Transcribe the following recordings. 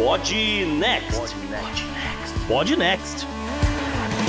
Pod Next. Pod Next.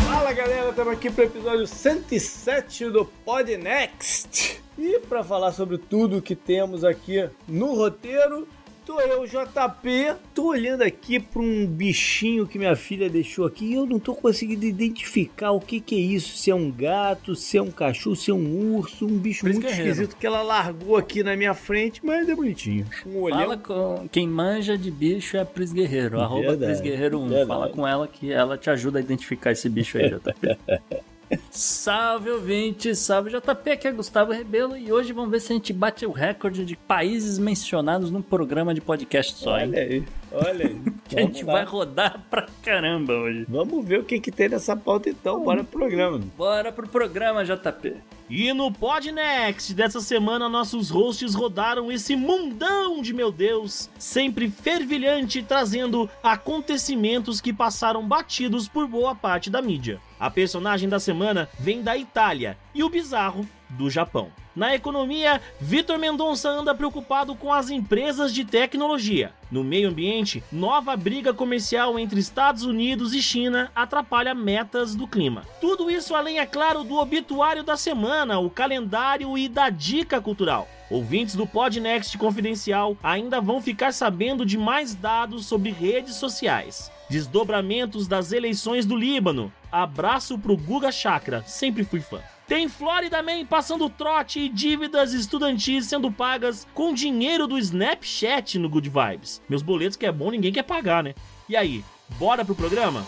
Fala galera, estamos aqui para o episódio 107 do Pod Next. E para falar sobre tudo que temos aqui no roteiro, Tô eu, JP, tô olhando aqui para um bichinho que minha filha deixou aqui e eu não tô conseguindo identificar o que que é isso, se é um gato, se é um cachorro, se é um urso, um bicho muito esquisito que ela largou aqui na minha frente, mas é bonitinho. Um olhão. Fala com quem manja de bicho é a Pris Guerreiro, arroba Pris Guerreiro 1. Fala com ela que ela te ajuda a identificar esse bicho aí, JP. Salve ouvinte, salve JP, aqui é Gustavo Rebelo e hoje vamos ver se a gente bate o recorde de países mencionados num programa de podcast só, hein? Olha aí, olha aí. que a gente lá. vai rodar pra caramba hoje. Vamos ver o que, que tem nessa pauta então, bora pro programa. Bora pro programa, JP. E no Podnext dessa semana, nossos hosts rodaram esse mundão de meu Deus, sempre fervilhante, trazendo acontecimentos que passaram batidos por boa parte da mídia. A personagem da semana vem da Itália e o bizarro do Japão. Na economia, Vitor Mendonça anda preocupado com as empresas de tecnologia. No meio ambiente, nova briga comercial entre Estados Unidos e China atrapalha metas do clima. Tudo isso além, é claro, do obituário da semana, o calendário e da dica cultural. Ouvintes do Podnext Confidencial ainda vão ficar sabendo de mais dados sobre redes sociais. Desdobramentos das eleições do Líbano. Abraço pro Guga Chakra, sempre fui fã. Tem Florida Man passando trote e dívidas estudantis sendo pagas com dinheiro do Snapchat no Good Vibes. Meus boletos que é bom, ninguém quer pagar, né? E aí, bora pro programa?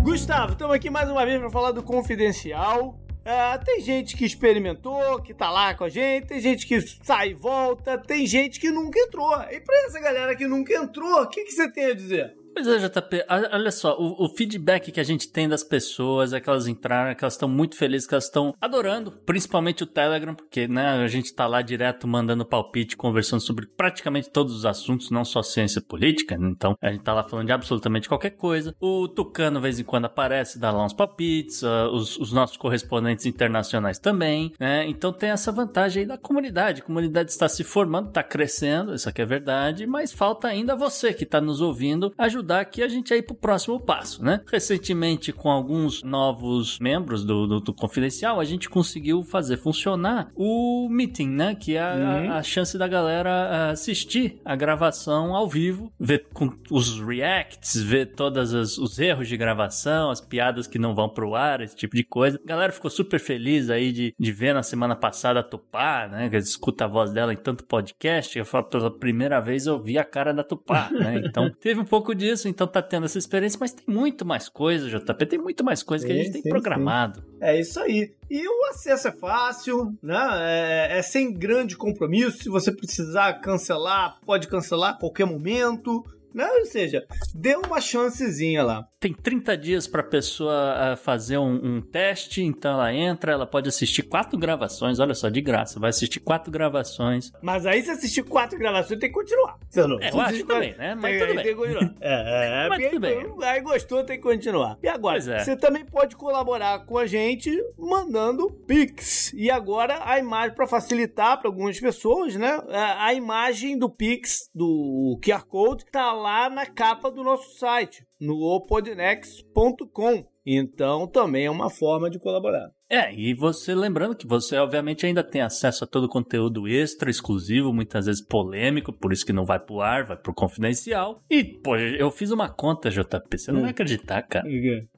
Gustavo, estamos aqui mais uma vez para falar do Confidencial. Uh, tem gente que experimentou, que tá lá com a gente, tem gente que sai e volta, tem gente que nunca entrou. E pra essa galera que nunca entrou, o que, que você tem a dizer? Pois é, JP, olha só, o, o, feedback que a gente tem das pessoas é que elas entraram, é que elas estão muito felizes, que elas estão adorando, principalmente o Telegram, porque né, a gente tá lá direto mandando palpite, conversando sobre praticamente todos os assuntos, não só ciência política, né? então a gente tá lá falando de absolutamente qualquer coisa. O Tucano, de vez em quando, aparece, dá lá uns palpites, uh, os, os, nossos correspondentes internacionais também, né? Então tem essa vantagem aí da comunidade. A comunidade está se formando, está crescendo, isso aqui é verdade, mas falta ainda você que está nos ouvindo ajudar ajudar aqui a gente a ir pro próximo passo, né? Recentemente, com alguns novos membros do, do, do Confidencial, a gente conseguiu fazer funcionar o meeting, né? Que é a, uhum. a, a chance da galera assistir a gravação ao vivo, ver com os reacts, ver todos os erros de gravação, as piadas que não vão pro ar, esse tipo de coisa. A galera ficou super feliz aí de, de ver na semana passada a Tupá, né? Que escuta a voz dela em tanto podcast. Eu falo, pela primeira vez eu vi a cara da Tupá, né? Então teve um pouco disso isso, então tá tendo essa experiência, mas tem muito mais coisa, JP, tem muito mais coisa sim, que a gente tem sim, programado. Sim. É isso aí. E o acesso é fácil, né? É, é, sem grande compromisso. Se você precisar cancelar, pode cancelar a qualquer momento. Né? Ou seja, dê uma chancezinha lá. Tem 30 dias para a pessoa uh, fazer um, um, teste, então ela entra, ela pode assistir quatro gravações, olha só, de graça, vai assistir quatro gravações. Mas aí se assistir quatro gravações tem que continuar. Você não, é, eu acho também, né? Mas tem, tudo bem. Tem que continuar. É, é, Mas tudo bem. Aí gostou, tem que continuar. E agora, é. você também pode colaborar com a gente mandando Pix. E agora a imagem, para facilitar para algumas pessoas, né? A imagem do Pix, do QR Code, tá lá na capa do nosso site, no opodnex.com. Então também é uma forma de colaborar. É, e você lembrando que você obviamente ainda tem acesso a todo o conteúdo extra, exclusivo, muitas vezes polêmico, por isso que não vai pro ar, vai pro confidencial. E, pô, eu fiz uma conta, JP, você não Hum. vai acreditar, cara.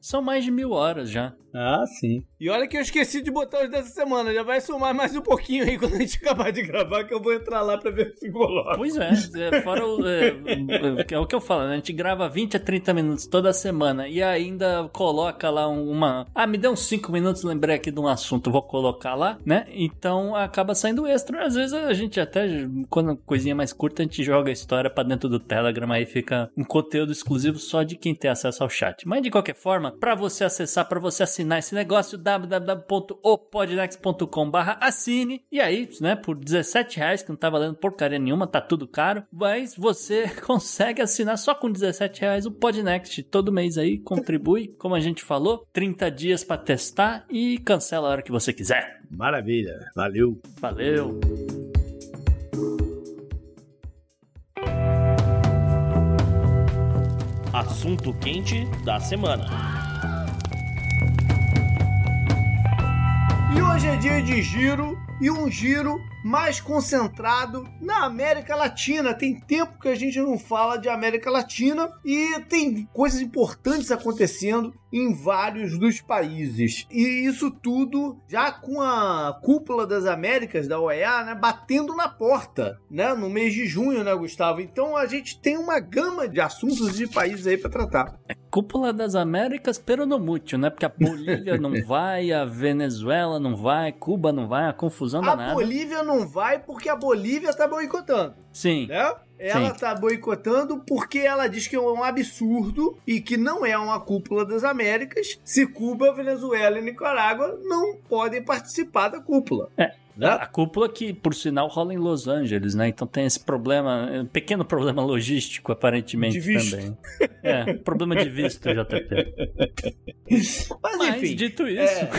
São mais de mil horas já. Ah, sim. E olha que eu esqueci de botar os dessa semana. Já vai somar mais um pouquinho aí quando a gente acabar de gravar, que eu vou entrar lá pra ver se coloca. Pois é, é, fora o, é, é, é o que eu falo, né? A gente grava 20 a 30 minutos toda semana e ainda coloca lá uma. Ah, me deu uns 5 minutos, lembrei aqui de um assunto, vou colocar lá, né? Então acaba saindo extra. Às vezes a gente até, quando coisinha mais curta, a gente joga a história pra dentro do Telegram, aí fica um conteúdo exclusivo só de quem tem acesso ao chat. Mas de qualquer forma, pra você acessar, pra você assinar esse negócio, www.opodnex.com assine. E aí, né, por 17 reais, que não tá valendo porcaria nenhuma, tá tudo caro, mas você consegue assinar só com 17 reais o Podnext todo mês aí, contribui, como a gente falou, 30 dias pra testar e cancela a hora que você quiser. Maravilha. Valeu. Valeu! Assunto quente da semana. E hoje é dia de giro e um giro mais concentrado na América Latina. Tem tempo que a gente não fala de América Latina e tem coisas importantes acontecendo em vários dos países. E isso tudo já com a cúpula das Américas da OEA, né, batendo na porta, né, no mês de junho, né, Gustavo? Então a gente tem uma gama de assuntos de países aí para tratar. Cúpula das Américas, pero no mútil, né? Porque a Bolívia não vai, a Venezuela não vai, Cuba não vai, a confusão A danada. Bolívia não vai porque a Bolívia tá boicotando. Sim. né? Ela Sim. tá boicotando porque ela diz que é um absurdo e que não é uma cúpula das Américas se Cuba, Venezuela e Nicarágua não podem participar da cúpula. É. Né? A cúpula que, por sinal, rola em Los Angeles, né? Então tem esse problema, um pequeno problema logístico, aparentemente, De visto. também. É, problema de visto, JP. Mas, Mas, enfim, dito isso, é,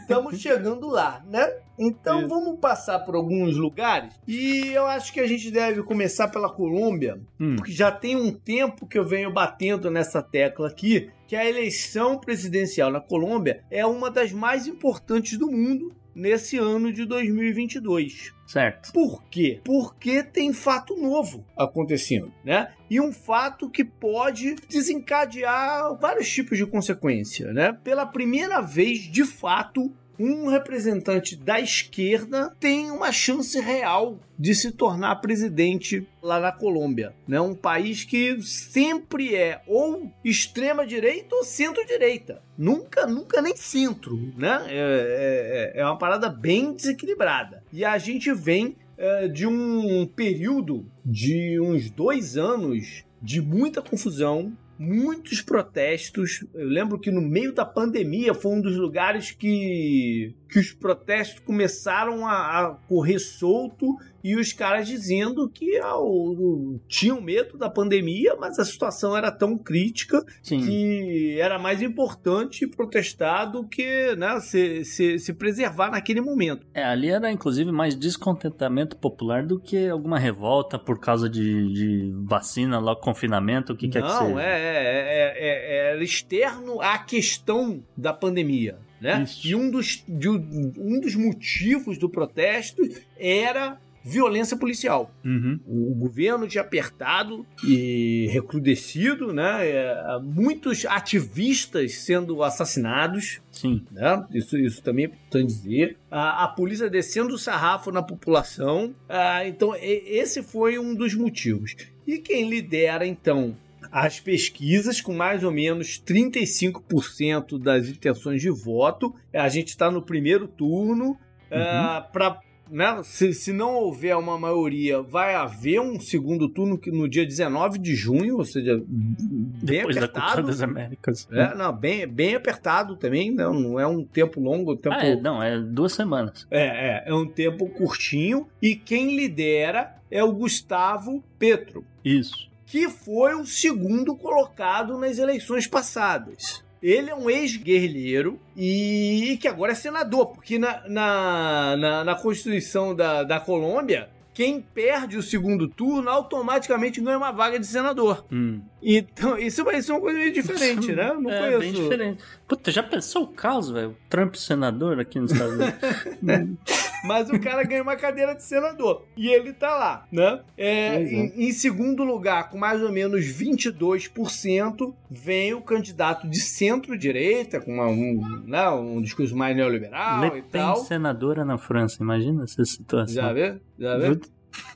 estamos chegando lá, né? Então Isso. vamos passar por alguns lugares e eu acho que a gente deve começar pela Colômbia, hum, porque já tem um tempo que eu venho batendo nessa tecla aqui, que a eleição presidencial na Colômbia é uma das mais importantes do mundo nesse ano de 2022. certo. Por quê? Porque tem fato novo acontecendo, né? E um fato que pode desencadear vários tipos de consequência, né? Pela primeira vez, de fato, um representante da esquerda tem uma chance real de se tornar presidente lá na Colômbia, né? Um país que sempre é ou extrema direita ou centro-direita, nunca, nunca nem centro, né? É, é, é uma parada bem desequilibrada. E a gente vem é, de um período de uns dois anos de muita confusão, muitos protestos. Eu lembro que no meio da pandemia foi um dos lugares que, que os protestos começaram a, a correr solto e os caras dizendo que ah, o- tinham medo da pandemia, mas a situação era tão crítica Sim. que era mais importante protestar do que né, se, se, se preservar naquele momento. É, ali era inclusive mais descontentamento popular do que alguma revolta por causa de, de vacina, logo confinamento, o que quer que Não, seja. é, é, é, é- era externo à questão da pandemia. Né? Isso. E um dos, de- um dos motivos do protesto era violência policial. Uhum. O governo tinha apertado e recrudescido, né? É, muitos ativistas sendo assassinados, Sim. né? Isso, isso também é importante dizer. A, a polícia descendo o sarrafo na população. Ah, então, e- esse foi um dos motivos. E quem lidera, então, as pesquisas, com mais ou menos 35% das intenções de voto, a gente está no primeiro turno. ah, pra- né, se, se não houver uma maioria, vai haver um segundo turno no dia 19 de junho, ou seja, bem Depois da Copa apertado. das Américas. É, não, bem, bem apertado também, não, não é um tempo longo, um tempo, Ah, é, não, é duas semanas. é, é, é um tempo curtinho e quem lidera é o Gustavo Petro, Isso. Que foi o segundo colocado nas eleições passadas. Ele é um ex-guerrilheiro e que agora é senador, porque na, na, na, na Constituição da, da Colômbia quem perde o segundo turno automaticamente ganha uma vaga de senador. Hum. Então, isso vai ser uma coisa meio diferente, né? Não é, conheço. bem diferente. Puta, já pensou o caos, velho? Trump senador aqui nos Estados Unidos? Mas o cara ganha uma cadeira de senador. E ele tá lá, né? É, é. em, em segundo lugar, com mais ou menos 22%, vem o candidato de centro-direita, com uma- um, né, um discurso mais neoliberal Le e tal. senadora na França, imagina essa situação. Já vê? Já vê?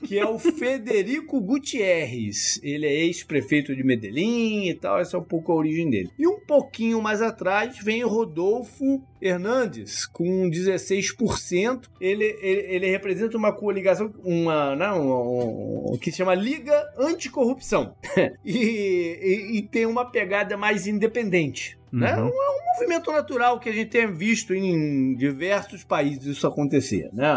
Que é o Federico Gutierrez. Ele é ex-prefeito de Medellín e tal, essa é um pouco a origem dele. E um pouquinho mais atrás vem Rodolfo Hernandes, com 16%. Ele, ele, ele representa uma coligação, uma, não, um, um- que se chama Liga Anticorrupção. e, e, e tem uma pegada mais independente. Né? Uhum. É um movimento natural que a gente tem visto em diversos países isso acontecer, né?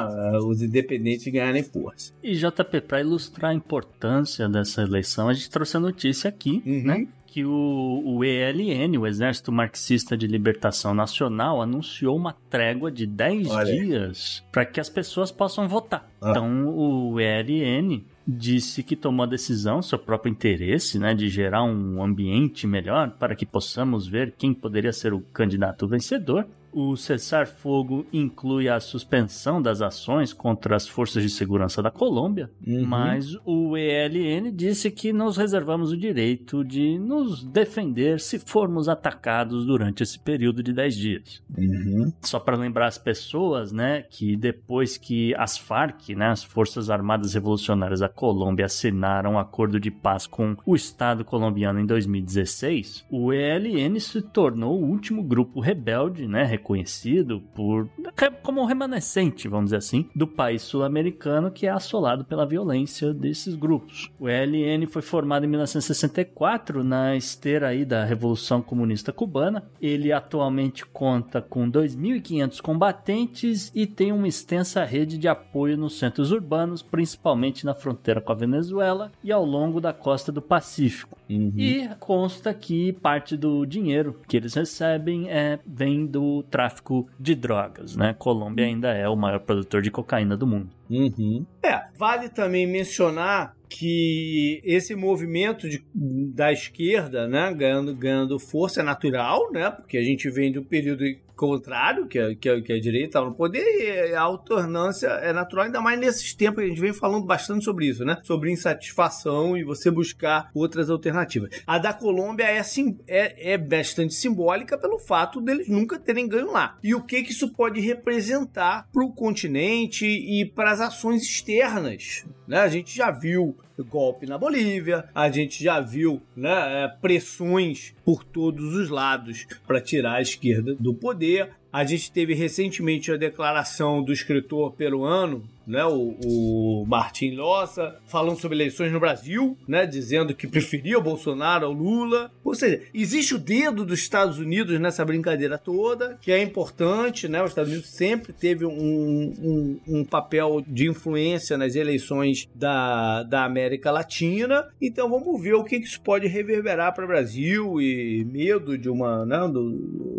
Os independentes ganharem força. E JP, para ilustrar a importância dessa eleição, a gente trouxe a notícia aqui, Uhum. né? Que o, o ELN, o Exército Marxista de Libertação Nacional, anunciou uma trégua de 10 Olha dias para que as pessoas possam votar. Ah. Então, o ELN disse que tomou a decisão, seu próprio interesse, né, de gerar um ambiente melhor para que possamos ver quem poderia ser o candidato vencedor. O cessar-fogo inclui a suspensão das ações contra as forças de segurança da Colômbia, Uhum. mas o ELN disse que nos reservamos o direito de nos defender se formos atacados durante esse período de 10 dias. Uhum. Só para lembrar as pessoas, né, que depois que as FARC, né, as Forças Armadas Revolucionárias da Colômbia, assinaram um acordo de paz com o Estado colombiano em 2016, o ELN se tornou o último grupo rebelde, né, reconhecido por como remanescente, vamos dizer assim, do país sul-americano que é assolado pela violência desses grupos. O ELN foi formado em 1964 na esteira aí da Revolução Comunista Cubana. Ele atualmente conta com 2.500 combatentes e tem uma extensa rede de apoio nos centros urbanos, principalmente na fronteira com a Venezuela e ao longo da costa do Pacífico. Uhum. E consta que parte do dinheiro que eles recebem é, vem do tráfico de drogas, né? Colômbia ainda é o maior produtor de cocaína do mundo. Uhum. É, vale também mencionar que esse movimento de- da esquerda, né, ganhando, ganhando força é natural, né, porque a gente vem do período contrário, que a, que a, que a direita estava no poder, e a alternância é natural, ainda mais nesses tempos, a gente vem falando bastante sobre isso, né, sobre insatisfação e você buscar outras alternativas. A da Colômbia é, sim, é, é bastante simbólica pelo fato deles nunca terem ganho lá. E o que, que isso pode representar para o continente e para as ações externas, né? A gente já viu golpe na Bolívia, a gente já viu né, é, pressões por todos os lados para tirar a esquerda do poder. A gente teve recentemente a declaração do escritor peruano, né, o, o Lossa, falando sobre eleições no Brasil, né, dizendo que preferia o Bolsonaro ao Lula. Ou seja, existe o dedo dos Estados Unidos nessa brincadeira toda, que é importante, né? Os Estados Unidos sempre teve um, um, um papel de influência nas eleições da, da América Latina. Então vamos ver o que que isso pode reverberar para o Brasil e medo de uma, né, do,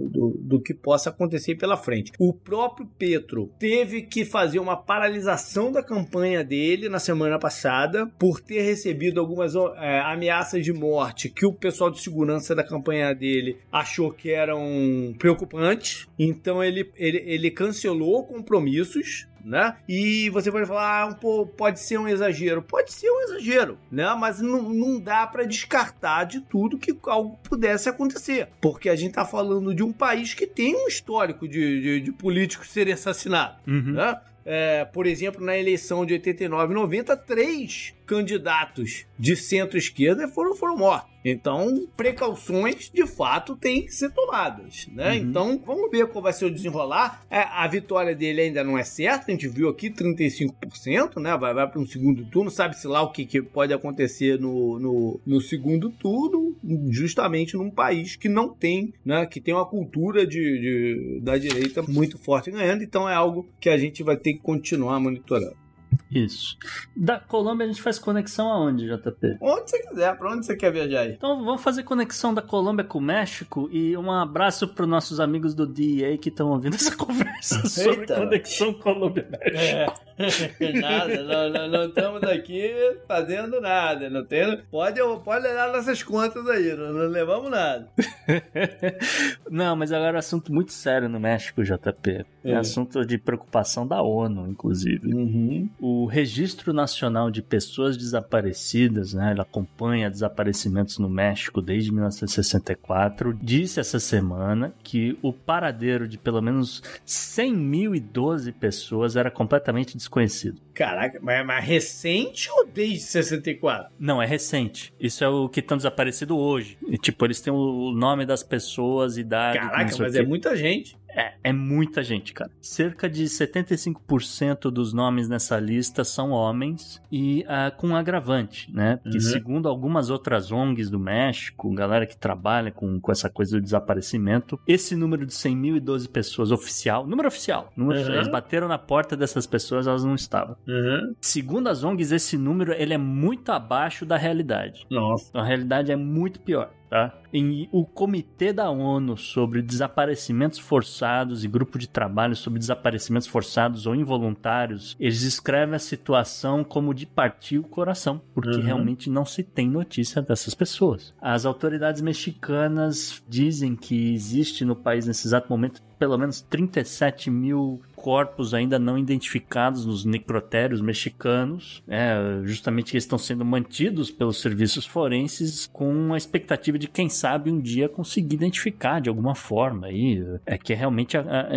do, do que possa acontecer pela frente. O próprio Petro teve que fazer uma paralisação da campanha dele na semana passada por ter recebido algumas é, ameaças de morte que o pessoal de segurança da campanha dele achou que eram preocupantes. Então ele, ele, ele cancelou compromissos né? E você pode falar, ah, um pô, pode ser um exagero. Pode ser um exagero, né? Mas não, não dá para descartar de tudo que algo pudesse acontecer. Porque a gente tá falando de um país que tem um histórico de, de, de políticos serem assassinados, Uhum. né? É, por exemplo, na eleição de 89 e 90, três candidatos de centro-esquerda foram, foram mortos. Então, precauções de fato têm que ser tomadas, né? Uhum. Então, vamos ver qual vai ser o desenrolar. É, a vitória dele ainda não é certa, a gente viu aqui 35%, né? Vai, vai para um segundo turno, sabe-se lá o que, que pode acontecer no, no, no segundo turno, justamente num país que não tem, né? Que tem uma cultura de, de- da direita muito forte ganhando, então é algo que a gente vai ter que continuar monitorando. Isso. Da Colômbia a gente faz conexão aonde, JP? Onde você quiser, pra onde você quer viajar aí? Então vamos fazer conexão da Colômbia com o México e um abraço para nossos amigos do DEA que estão ouvindo essa conversa sobre Eita. conexão Colômbia-México. É, nada, não, não, não estamos aqui fazendo nada. Não tem, pode, pode olhar nossas contas aí, não, não levamos nada. Não, mas agora é um assunto muito sério no México, JP. É, É. assunto de preocupação da ONU, inclusive. Uhum. O Registro Nacional de Pessoas Desaparecidas, né, ele acompanha desaparecimentos no México desde 1964, disse essa semana que o paradeiro de pelo menos 100.012 pessoas era completamente desconhecido. Caraca, mas é recente ou desde 64? Não, é recente. Isso é o que estão desaparecido hoje. E, tipo, eles têm o nome das pessoas, idade. Caraca, mas é muita gente. É, é muita gente, cara. Cerca de 75% dos nomes nessa lista são homens e ah, com um agravante, né? Porque Uhum. segundo algumas outras ONGs do México, galera que trabalha com, com essa coisa do desaparecimento, esse número de 100.012 pessoas oficial, número oficial, número Uhum. eles bateram na porta dessas pessoas, elas não estavam. Uhum. Segundo as ONGs, esse número ele é muito abaixo da realidade. Nossa. Então, a realidade é muito pior, tá? E o Comitê da ONU sobre Desaparecimentos Forçados e Grupo de Trabalho sobre Desaparecimentos Forçados ou Involuntários, eles descrevem a situação como de partir o coração, porque Uhum. realmente não se tem notícia dessas pessoas. As autoridades mexicanas dizem que existe no país nesse exato momento pelo menos 37 mil corpos ainda não identificados nos necrotérios mexicanos, né, justamente que estão sendo mantidos pelos serviços forenses com a expectativa de quem sabe um dia conseguir identificar de alguma forma aí é que realmente a, a-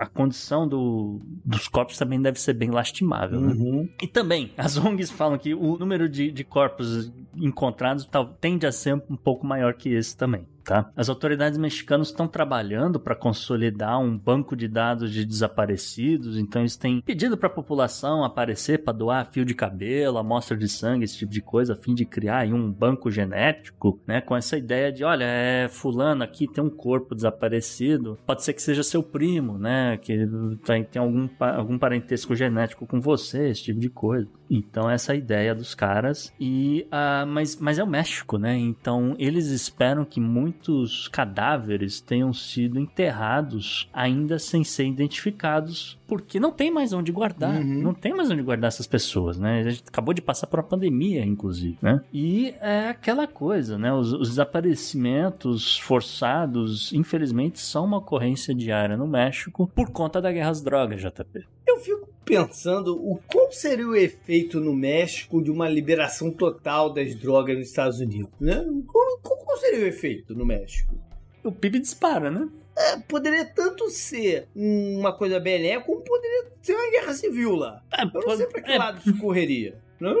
a condição do- dos corpos também deve ser bem lastimável, né? Uhum. E também, as ONGs falam que o número de, de corpos encontrados tal, tende a ser um pouco maior que esse também. Tá? As autoridades mexicanas estão trabalhando para consolidar um banco de dados de desaparecidos, então eles têm pedido para a população aparecer para doar fio de cabelo, amostra de sangue, esse tipo de coisa, a fim de criar um banco genético, né, com essa ideia de, olha, é fulano aqui tem um corpo desaparecido, pode ser que seja seu primo, né, que tem, tem algum, algum parentesco genético com você, esse tipo de coisa. Então essa é a ideia dos caras e ah, mas, mas é o México, né? Então eles esperam que muitos cadáveres tenham sido enterrados ainda sem ser identificados, porque não tem mais onde guardar, Uhum. não tem mais onde guardar essas pessoas, né? A gente acabou de passar por uma pandemia, inclusive, né? E é aquela coisa, né? Os, os desaparecimentos forçados, infelizmente, são uma ocorrência diária no México por conta da guerra às drogas, JP. Eu fico pensando o qual seria o efeito no México de uma liberação total das drogas nos Estados Unidos, né? Qual, qual- seria o efeito no México? O PIB dispara, né? É, poderia tanto ser uma coisa benéfica, como poderia ser uma guerra civil lá. É, Eu não sei pra que é, lado isso correria.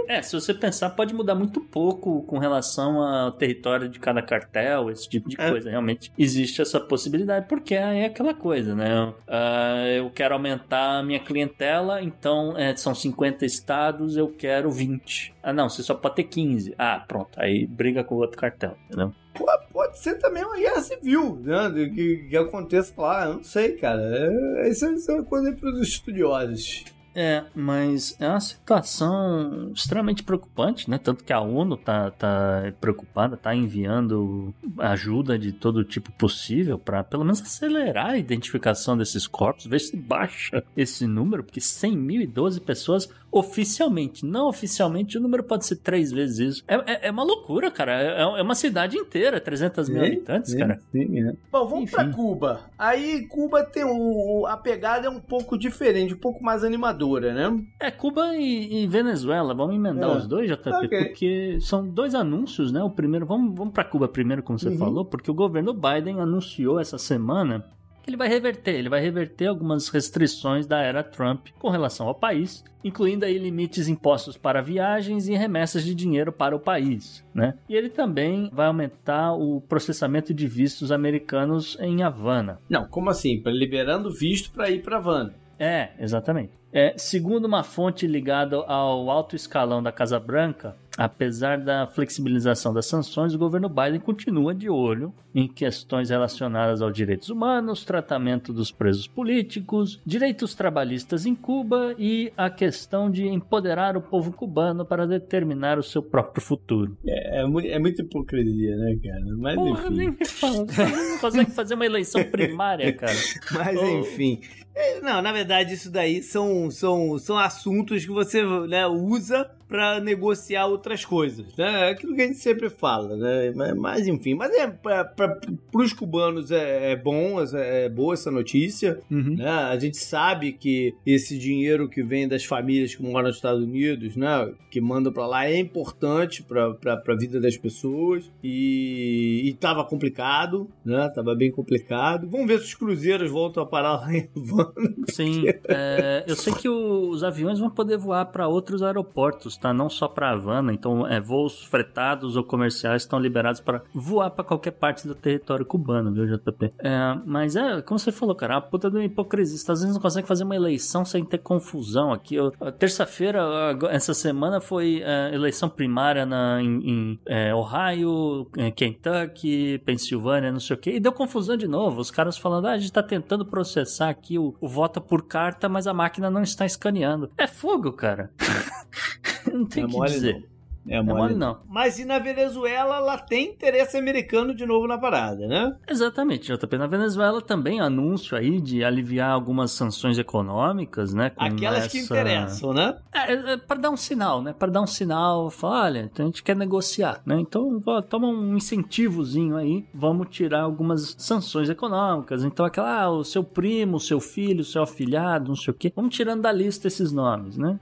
É, se você pensar, pode mudar muito pouco com relação ao território de cada cartel, esse tipo de É. coisa. Realmente existe essa possibilidade, porque é aquela coisa, né? Ah, eu quero aumentar a minha clientela, então é, são 50 estados, eu quero 20. Ah, não, você só pode ter 15. Ah, pronto, aí briga com o outro cartel, entendeu? Pô, Pode ser também uma guerra civil, né? Que, que aconteça lá, eu não sei, cara. É, isso, é- isso é uma coisa para os estudiosos. É, mas é uma situação extremamente preocupante, né? Tanto que a ONU tá, tá preocupada, tá enviando ajuda de todo tipo possível para pelo menos acelerar a identificação desses corpos, ver se baixa esse número, porque 100.012 pessoas oficialmente, não oficialmente, o número pode ser três vezes isso. É, é, é uma loucura, cara. É, é uma cidade inteira, 300 mil habitantes, cara. Sim, é. Bom, vamos Enfim. pra Cuba. Aí Cuba tem o, a pegada é um pouco diferente, um pouco mais animadora, né? É, Cuba e, e Venezuela, vamos emendar É. os dois, JP, Ok. porque são dois anúncios, né? O primeiro, vamos, vamos para Cuba primeiro, como você Uhum. falou, porque o governo Biden anunciou essa semana que ele vai reverter, ele vai reverter algumas restrições da era Trump com relação ao país, incluindo aí limites impostos para viagens e remessas de dinheiro para o país, né? E ele também vai aumentar o processamento de vistos americanos em Havana. Não, como assim? Liberando visto pra ir pra Havana. É, exatamente. É, segundo uma fonte ligada ao alto escalão da Casa Branca, Apesar da flexibilização das sanções, o governo Biden continua de olho em questões relacionadas aos direitos humanos, tratamento dos presos políticos, direitos trabalhistas em Cuba e a questão de empoderar o povo cubano para determinar o seu próprio futuro. É, é, é muita hipocrisia, né, cara? Mas Porra, enfim. nem me fala. Você não consegue fazer uma eleição primária, cara. Mas Oh. enfim. É, Não, na verdade, isso daí são, são, são assuntos que você né, usa para negociar outras coisas. Né? É aquilo que a gente sempre fala, né? Mas, mas, enfim, mas é para os cubanos é, é bom, é, boa essa notícia. Uhum. né? A gente sabe que esse dinheiro que vem das famílias que moram nos Estados Unidos, né, que mandam para lá, é importante para a vida das pessoas e estava complicado, né? Tava bem complicado. Vamos ver se os cruzeiros voltam a parar lá em Havana. Sim, é, eu sei que os aviões vão poder voar para outros aeroportos, tá? Não só para Havana. Então, é, voos fretados ou comerciais estão liberados para voar para qualquer parte do território cubano, viu, JP? É, mas é, como você falou, cara, a puta do hipocrisia. Os Estados Unidos não consegue fazer uma eleição sem ter confusão aqui. Terça-feira, essa semana, foi é, eleição primária na, em, em, é, Ohio, é, Kentucky, Pensilvânia, não sei o que, e deu confusão de novo. Os caras falando, ah, a gente tá tentando processar aqui o, o voto por carta, mas a máquina não está escaneando. É fogo, cara. não tem É o que mole, dizer. não. É É mole não. Mas e na Venezuela, ela tem interesse americano de novo na parada, né? Exatamente, JP. Na Venezuela também anúncio aí de aliviar algumas sanções econômicas, né? Aquelas que essa- interessam, né? É, é, para dar um sinal, né? Para dar um sinal, falar, olha, então a gente quer negociar, né? Então, toma um incentivozinho aí, vamos tirar algumas sanções econômicas. Então, aquela, ah, o seu primo, o seu filho, o seu afilhado, não sei o quê. Vamos tirando da lista esses nomes, né?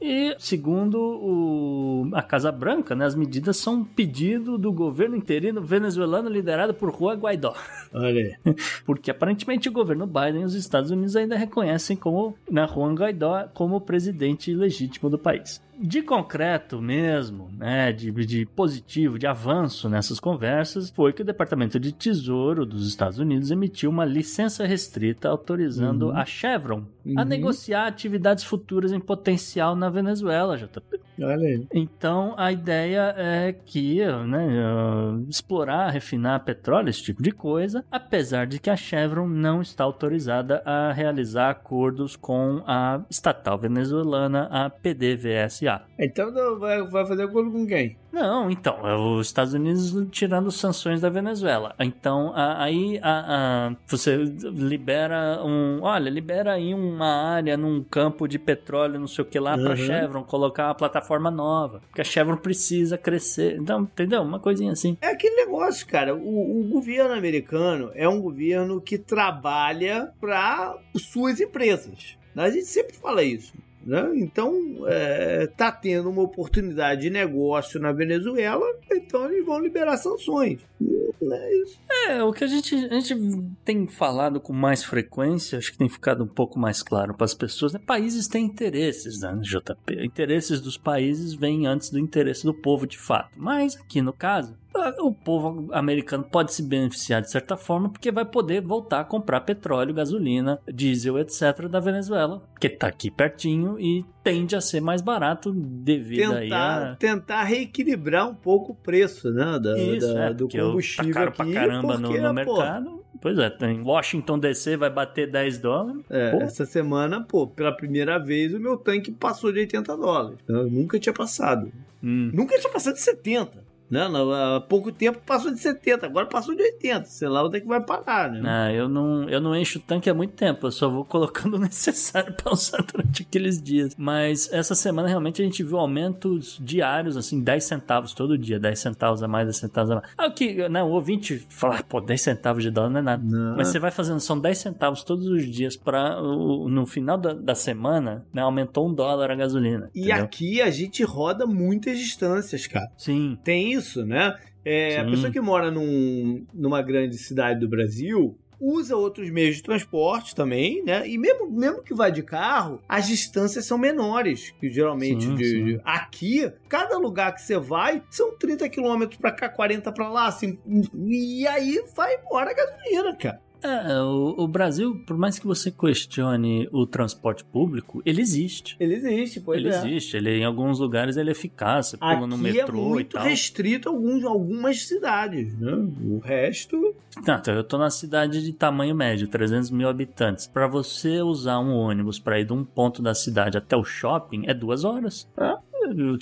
E, segundo o, a Casa Branca, né, as medidas são um pedido do governo interino venezuelano liderado por Juan Guaidó. Olha aí. Porque aparentemente o governo Biden e os Estados Unidos ainda reconhecem como né, Juan Guaidó como presidente legítimo do país. De concreto mesmo, né, de, de positivo, de avanço nessas conversas, foi que o Departamento de Tesouro dos Estados Unidos emitiu uma licença restrita autorizando Uhum. a Chevron a Uhum. negociar atividades futuras em potencial na Venezuela, JP. Olha aí. Então a ideia é que né, uh, explorar, refinar petróleo, esse tipo de coisa, apesar de que a Chevron não está autorizada a realizar acordos com a estatal venezuelana, a PDVSA. Então vai, fazer acordo com quem? Não, então, é os Estados Unidos tirando sanções da Venezuela. Então, aí a- a- você libera um. Olha, libera aí uma área num campo de petróleo, não sei o que lá, pra Uhum. Chevron colocar uma plataforma nova. Porque a Chevron precisa crescer. Então, entendeu? Uma coisinha assim. É aquele negócio, cara. O, o governo americano é um governo que trabalha para suas empresas. A gente sempre fala isso. Né? Então, é, tá tendo uma oportunidade de negócio na Venezuela, então eles vão liberar sanções. É isso. É, o que a gente, a gente tem falado com mais frequência, acho que tem ficado um pouco mais claro para as pessoas, né? Países têm interesses, né, JP? Interesses dos países vêm antes do interesse do povo, de fato. Mas aqui no caso, o povo americano pode se beneficiar de certa forma porque vai poder voltar a comprar petróleo, gasolina, diesel, etc. da Venezuela, que tá aqui pertinho e tende a ser mais barato devido Tentar, a... tentar reequilibrar um pouco o preço né, da, Isso, da- é, do o- combustível tá caro aqui. pra caramba no, porque, no pô, mercado. Pois é, em Washington DC vai bater 10 dólares. É, Pô. essa semana, pô, pela primeira vez o meu tanque passou de 80 dólares. Eu nunca tinha passado. Hum. Nunca tinha passado de 70. Né? Não, Há pouco tempo passou de 70, agora passou de 80. Sei lá onde é que vai parar, né? Ah, eu não, eu não encho o tanque há muito tempo, eu só vou colocando o necessário pra usar durante aqueles dias. Mas essa semana realmente a gente viu aumentos diários, assim, 10 centavos todo dia, 10 centavos a mais, 10 centavos a mais. Ah, o que, né, o ouvinte fala, pô, 10 centavos de dólar não é nada. Não. Mas você vai fazendo, são 10 centavos todos os dias para no final da, da semana, né, aumentou um dólar a gasolina. E entendeu? aqui a gente roda muitas distâncias, cara. Sim, Tem isso, né? É, a pessoa que mora num- numa grande cidade do Brasil usa outros meios de transporte também, né? E mesmo, mesmo que vá de carro, as distâncias são menores que geralmente Sim, de, sim. de- aqui, cada lugar que você vai são 30 quilômetros pra cá, 40 pra lá, assim, e aí vai embora a gasolina, cara. É, o, o, Brasil, por mais que você questione o transporte público, ele existe. Ele existe, pois ele é. Ele existe, ele em alguns lugares ele é eficaz, você pula no metrô é muito e tal. restrito a alguns, algumas cidades, né? O resto... Não, então eu tô na cidade de tamanho médio, 300 mil habitantes. Para você usar um ônibus para ir de um ponto da cidade até o shopping, é duas horas. Ah,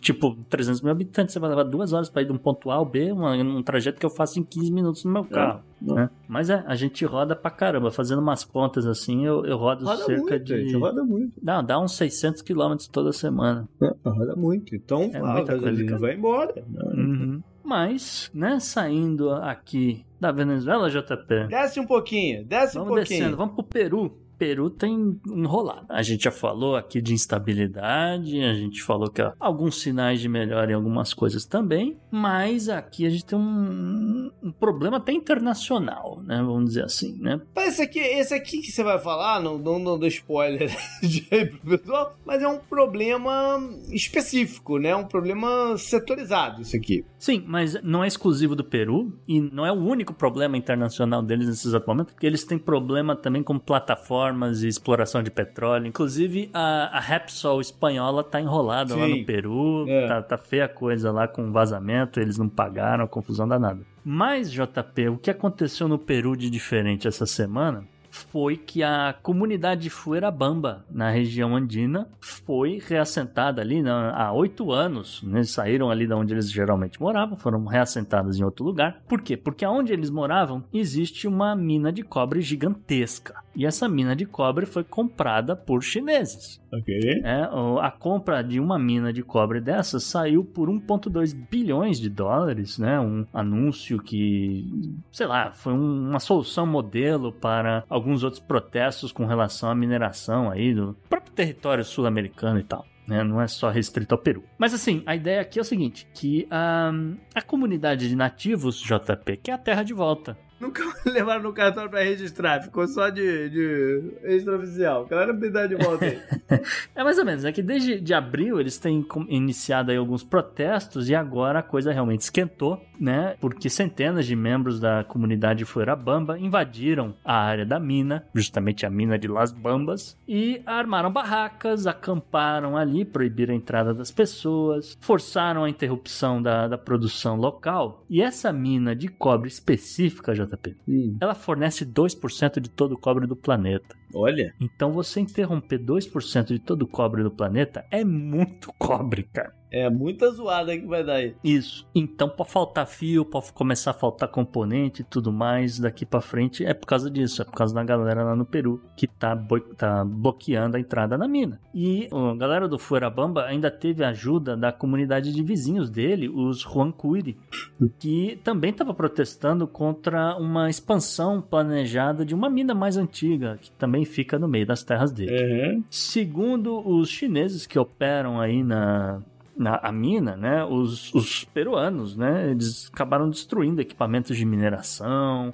tipo, 300 mil habitantes, você vai levar duas horas para ir de um ponto A ao B, uma, um trajeto que eu faço em 15 minutos no meu carro. É. Né? Mas é, a gente roda pra caramba, fazendo umas contas assim, eu, eu rodo roda cerca muito, de. Gente, roda muito. Não, dá uns 600 quilômetros toda semana. É, roda muito. Então, é ah, muita coisa, vai embora. Uhum. Mas, né, saindo aqui da Venezuela, JP. Desce um pouquinho, desce vamos um pouquinho. Descendo, vamos pro Peru. Peru tem enrolado. A gente já falou aqui de instabilidade, a gente falou que há alguns sinais de melhora em algumas coisas também, mas aqui a gente tem um, um problema até internacional, né? Vamos dizer assim, né? Esse aqui, esse aqui que você vai falar, não, não, não dou spoiler de aí pro pessoal, mas é um problema específico, né? Um problema setorizado, isso aqui. Sim, mas não é exclusivo do Peru e não é o único problema internacional deles nesse exato momento, porque eles têm problema também com plataformas e exploração de petróleo. Inclusive, a, a Repsol espanhola tá enrolada Sim. lá no Peru. É. Tá, tá feia a coisa lá com vazamento, eles não pagaram, confusão danada. Mas, JP, o que aconteceu no Peru de diferente essa semana foi que a comunidade de Fuerabamba, na região andina, foi reassentada ali né, há oito anos. Né? Saíram ali de onde eles geralmente moravam, foram reassentadas em outro lugar. Por quê? Porque onde eles moravam existe uma mina de cobre gigantesca. E essa mina de cobre foi comprada por chineses. Ok. É, a compra de uma mina de cobre dessa saiu por 1,2 bilhões de dólares, né? Um anúncio que, sei lá, foi um, uma solução modelo para alguns outros protestos com relação à mineração aí do próprio território sul-americano e tal. Né? Não é só restrito ao Peru. Mas assim, a ideia aqui é o seguinte: que a, a comunidade de nativos, JP, que é a terra de volta, Nunca levaram no cartório pra registrar, ficou só de, de extraoficial. Galera, me dá de volta aí. é mais ou menos, é que desde de abril eles têm iniciado aí alguns protestos e agora a coisa realmente esquentou, né? Porque centenas de membros da comunidade Fuerabamba invadiram a área da mina, justamente a mina de Las Bambas, e armaram barracas, acamparam ali, proibiram a entrada das pessoas, forçaram a interrupção da, da produção local. E essa mina de cobre específica, já Hum. ela fornece 2% de todo o cobre do planeta. Olha. Então você interromper 2% de todo o cobre do planeta é muito cobre, cara. É muita zoada que vai dar aí. Isso. Então pode faltar fio, pode começar a faltar componente e tudo mais daqui para frente. É por causa disso, é por causa da galera lá no Peru que tá, tá bloqueando a entrada na mina. E a galera do Fuerabamba ainda teve ajuda da comunidade de vizinhos dele, os Huancuiri, que também estava protestando contra uma expansão planejada de uma mina mais antiga, que também fica no meio das terras dele. Uhum. Segundo os chineses que operam aí na, na a mina, né, os, os, peruanos, né, eles acabaram destruindo equipamentos de mineração.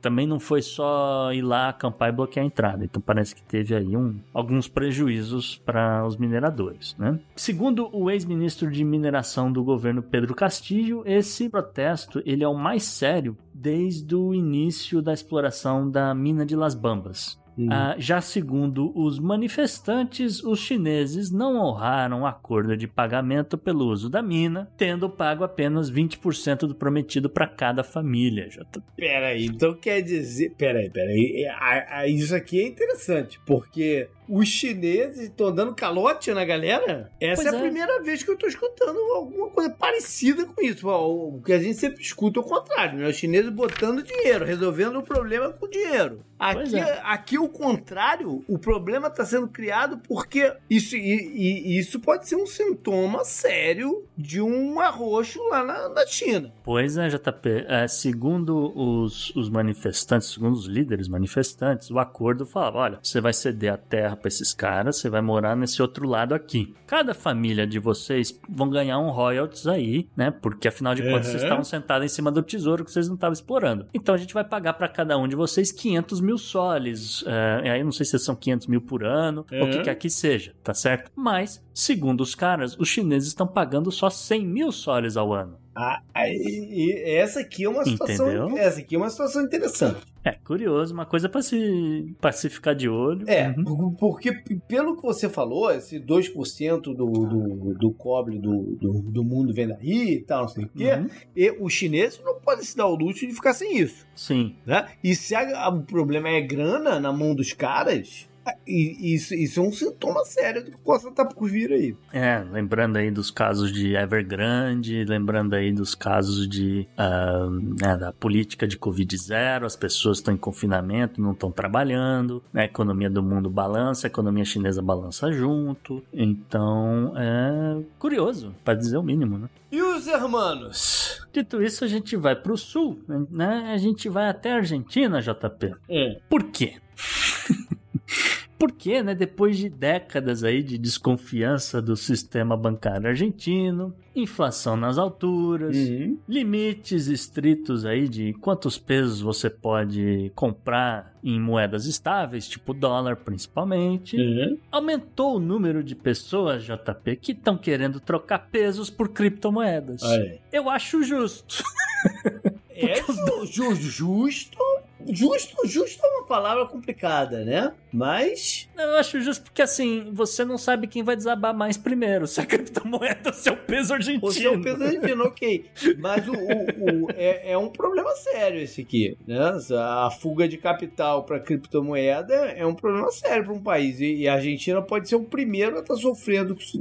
Também não foi só ir lá acampar e bloquear a entrada. Então parece que teve aí um, alguns prejuízos para os mineradores, né? Segundo o ex-ministro de mineração do governo Pedro Castillo, esse protesto ele é o mais sério desde o início da exploração da mina de Las Bambas. Uhum. Ah, já segundo os manifestantes, os chineses não honraram o acordo de pagamento pelo uso da mina, tendo pago apenas 20% do prometido para cada família. Já tô... Peraí, então quer dizer. Peraí, peraí. É, Isso aqui é interessante, porque os chineses estão dando calote na galera? Essa Pois é a é. primeira vez que eu tô escutando alguma coisa parecida com isso. O que a gente sempre escuta é o contrário, né? Os chineses botando dinheiro, resolvendo o problema com dinheiro. Aqui, é. aqui o contrário, o problema está sendo criado porque isso, e, e- e isso pode ser um sintoma sério de um arroxo lá na, na China. Pois é, JP. É, segundo os, os manifestantes, segundo os líderes manifestantes, o acordo falava: olha, você vai ceder a terra para esses caras, você vai morar nesse outro lado aqui. Cada família de vocês vão ganhar um royalties aí, né? Porque afinal de contas Uhum. vocês estavam sentados em cima do tesouro que vocês não estavam explorando. Então a gente vai pagar para cada um de vocês 500 mil soles. É, aí eu não sei se são 500 mil por ano, ou o Uhum. que quer que seja, tá certo? Mas, segundo os caras, os chineses estão pagando só 100 mil soles ao ano. Ah, aí, essa aqui é uma situação. Entendeu? Essa aqui é uma situação interessante. É, curioso, uma coisa pra se, pra se ficar de olho. É, Uhum. por- porque pelo que você falou, esse 2% do, do, do cobre do, do, do mundo vem daí e tal, não sei o quê, Uhum. e os chineses não podem se dar o luxo de ficar sem isso. Sim. Né? E se a- a- o problema é grana na mão dos caras, e- isso, isso é um sintoma sério do que possa estar por vir aí. É, lembrando aí dos casos de Evergrande, lembrando aí dos casos de ah, né, da política de Covid-0, as pessoas estão em confinamento, não estão trabalhando, né, a economia do mundo balança, a economia chinesa balança junto. Então, é curioso, para dizer o mínimo, né? E os hermanos? Dito isso, a gente vai pro sul, né? A gente vai até a Argentina, JP. É. Por quê? Porque, né, depois de décadas aí de desconfiança do sistema bancário argentino, inflação nas alturas, Uhum. limites estritos aí de quantos pesos você pode comprar em moedas estáveis, tipo dólar principalmente, Uhum. aumentou o número de pessoas, JP, que estão querendo trocar pesos por criptomoedas. Olha. Eu acho justo. É ju- ju- justo. Justo, justo é uma palavra complicada, né? Mas. Eu acho justo porque assim, você não sabe quem vai desabar mais primeiro, se a criptomoeda ou se é o peso argentino. Você é um peso argentino, ok. Mas o, o- o- é, é um problema sério esse aqui, né? A fuga de capital para criptomoeda é um problema sério para um país. E, e a Argentina pode ser o primeiro a estar sofrendo com isso.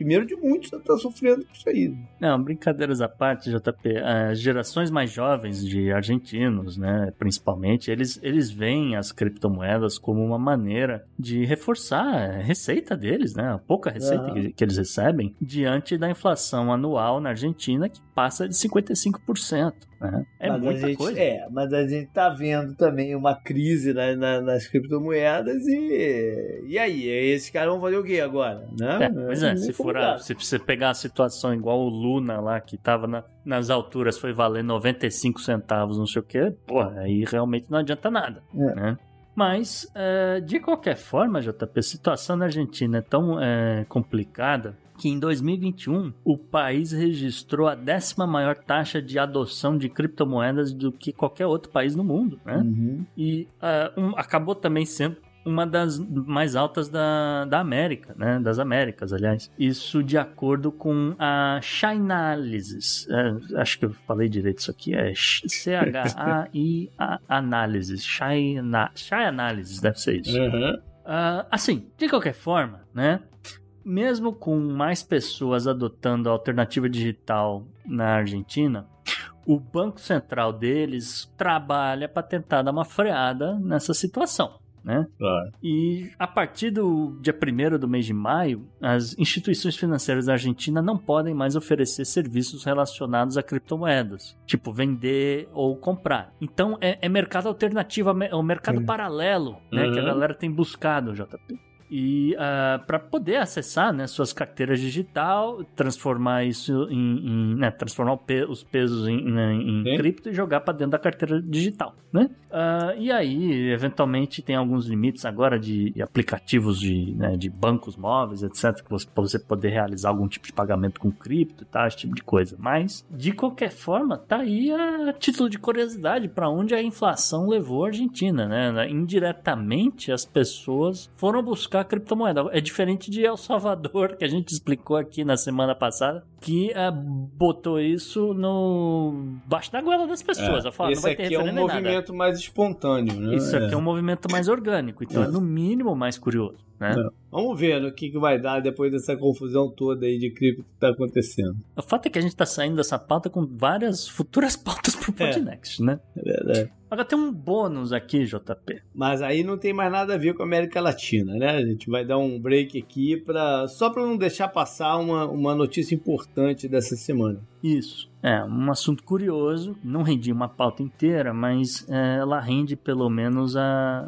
Primeiro de muitos a estar sofrendo com isso aí. Não, brincadeiras à parte, JP. As gerações mais jovens de argentinos, né, principalmente, eles, eles veem as criptomoedas como uma maneira de reforçar a receita deles, né, a pouca receita que, que eles recebem, diante da inflação anual na Argentina, que passa de 55%. Né? É mas muita a gente, coisa. É, mas a gente tá vendo também uma crise na- na- nas criptomoedas e. E aí? Esses caras vão fazer o quê agora? Né? É, pois é, se, for a- se você pegar a situação igual o Luna lá, que tava na- nas alturas, foi valer 95 centavos, não sei o que, porra, aí realmente não adianta nada, É. né? Mas, é, de qualquer forma, JP, a situação na Argentina é tão é, complicada que em 2021 o país registrou a décima maior taxa de adoção de criptomoedas do que qualquer outro país no mundo, né? Uhum. e ah, um- acabou também sendo uma das mais altas da, da América, né? Das Américas, aliás. Isso de acordo com a Chainalysis. É, acho que eu falei direito isso aqui. É C-H-A-I Análises. Chainalysis, deve ser isso. Uhum. Ah, assim, de qualquer forma, né? Mesmo com mais pessoas adotando a alternativa digital na Argentina, o Banco Central deles trabalha para tentar dar uma freada nessa situação. Né? Claro. E a partir do dia 1 do mês de maio, as instituições financeiras da Argentina não podem mais oferecer serviços relacionados a criptomoedas, tipo vender ou comprar. Então é, é mercado alternativo, é o mercado Uhum. paralelo né, que a Uhum. galera tem buscado, JP. E para poder acessar né, suas carteiras digital, transformar isso em, em, né, transformar os pesos em, né, em cripto e jogar para dentro da carteira digital, né? Ah, e aí, eventualmente, tem alguns limites agora de aplicativos de, né, de bancos móveis, etc, que você, você poder realizar algum tipo de pagamento com cripto e tal, esse tipo de coisa. Mas, de qualquer forma, tá aí a título de curiosidade para onde a inflação levou a Argentina, né? Indiretamente, as pessoas foram buscar criptomoeda. É diferente de El Salvador, que a gente explicou aqui na semana passada, que ah, botou isso no baixo da goela das pessoas. Fala, não Esse vai ter aqui é um nem nada. movimento mais espontâneo, né? Isso aqui é um movimento mais orgânico, então é, É. no mínimo mais curioso, né? É. Vamos ver no que, que vai dar depois dessa confusão toda aí de cripto que tá acontecendo. O fato é que a gente tá saindo dessa pauta com várias futuras pautas pro É. Podnext, né? É verdade. Agora tem um bônus aqui, JP. Mas aí não tem mais nada a ver com a América Latina, né? A gente vai dar um break aqui pra, só para não deixar passar uma, uma notícia importante dessa semana. Isso. É, um assunto curioso. Não rendi uma pauta inteira, mas é, ela rende pelo menos a,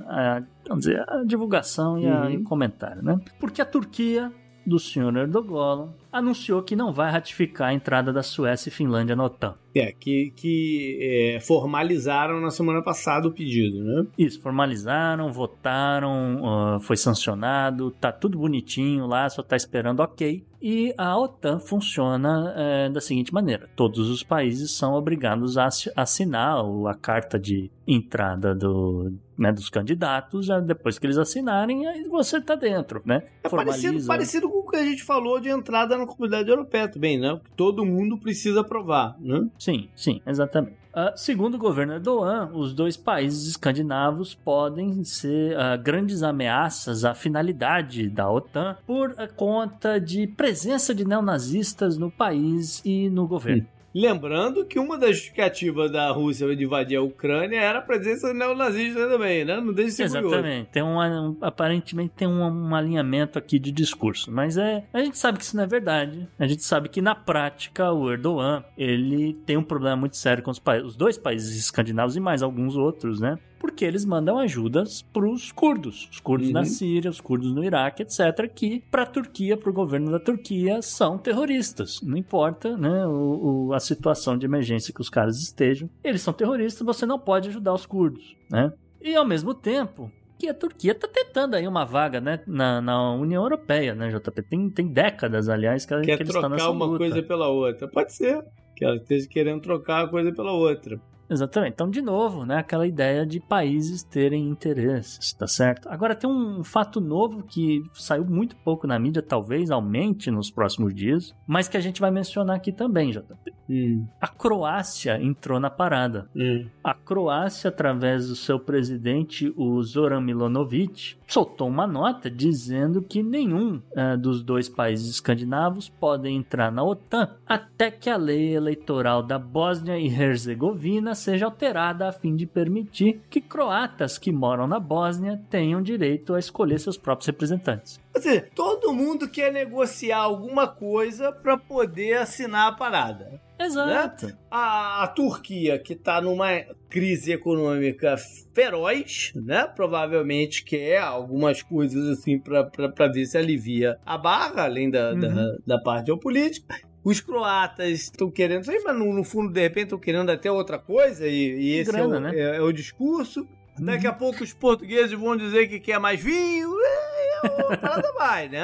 a, vamos dizer, a divulgação e, a- Uhum. e o comentário, né? Porque a Turquia do senhor Erdogan anunciou que não vai ratificar a entrada da Suécia e Finlândia na OTAN. É, que, que é, formalizaram na semana passada o pedido, né? Isso, formalizaram, votaram, uh, foi sancionado, tá tudo bonitinho lá, só tá esperando ok. E a OTAN funciona é, da seguinte maneira: todos os países são obrigados a assinar a carta de entrada do, né, dos candidatos, depois que eles assinarem, aí você tá dentro, né? É parecido, parecido com o que a gente falou de entrada na comunidade europeia também, né? Todo mundo precisa aprovar, né? Sim, sim, exatamente. Uh, segundo o governo Erdogan, os dois países escandinavos podem ser uh, grandes ameaças à finalidade da OTAN por uh, conta de presença de neonazistas no país e no governo. Hum. Lembrando que uma das justificativas da Rússia de invadir a Ucrânia era a presença neonazista também, né? Não deixe de ser Exatamente. Tem um, aparentemente tem um, um, alinhamento aqui de discurso. Mas é, a gente sabe que isso não é verdade. A gente sabe que na prática o Erdogan ele tem um problema muito sério com os, os dois países escandinavos e mais alguns outros, né? Porque eles mandam ajudas para os curdos, os curdos uhum. na Síria, os curdos no Iraque, etc., que para a Turquia, para o governo da Turquia, são terroristas. Não importa né, o, o, a situação de emergência que os caras estejam, eles são terroristas, você não pode ajudar os curdos. Né? E ao mesmo tempo, que a Turquia está tentando aí uma vaga né, na, na União Europeia, né, JP? Tem, tem décadas, aliás, que, Quer que eles estão nessa uma luta. coisa pela outra. Pode ser que ela esteja querendo trocar uma coisa pela outra. Exatamente. Então, de novo, né, aquela ideia de países terem interesses, tá certo? Agora tem um fato novo que saiu muito pouco na mídia, talvez aumente nos próximos dias, mas que a gente vai mencionar aqui também, JP. Hum. A Croácia entrou na parada. Hum. A Croácia, através do seu presidente, o Zoran Milanovic, soltou uma nota dizendo que nenhum uh, dos dois países escandinavos podem entrar na OTAN até que a lei eleitoral da Bósnia e Herzegovina seja alterada a fim de permitir que croatas que moram na Bósnia tenham direito a escolher seus próprios representantes. Ou seja, todo mundo quer negociar alguma coisa para poder assinar a parada. Exato. Né? A, a, Turquia, que está numa crise econômica feroz, né? Provavelmente quer algumas coisas assim para ver se alivia a barra, além da, uhum. da, da parte geopolítica. Os croatas estão querendo aí, mas no, no, fundo, de repente, estão querendo até outra coisa, e, e esse Grana, é, o, né? é, é, o discurso. Uhum. Daqui a pouco os portugueses vão dizer que quer mais vinho. É, nada vai, né?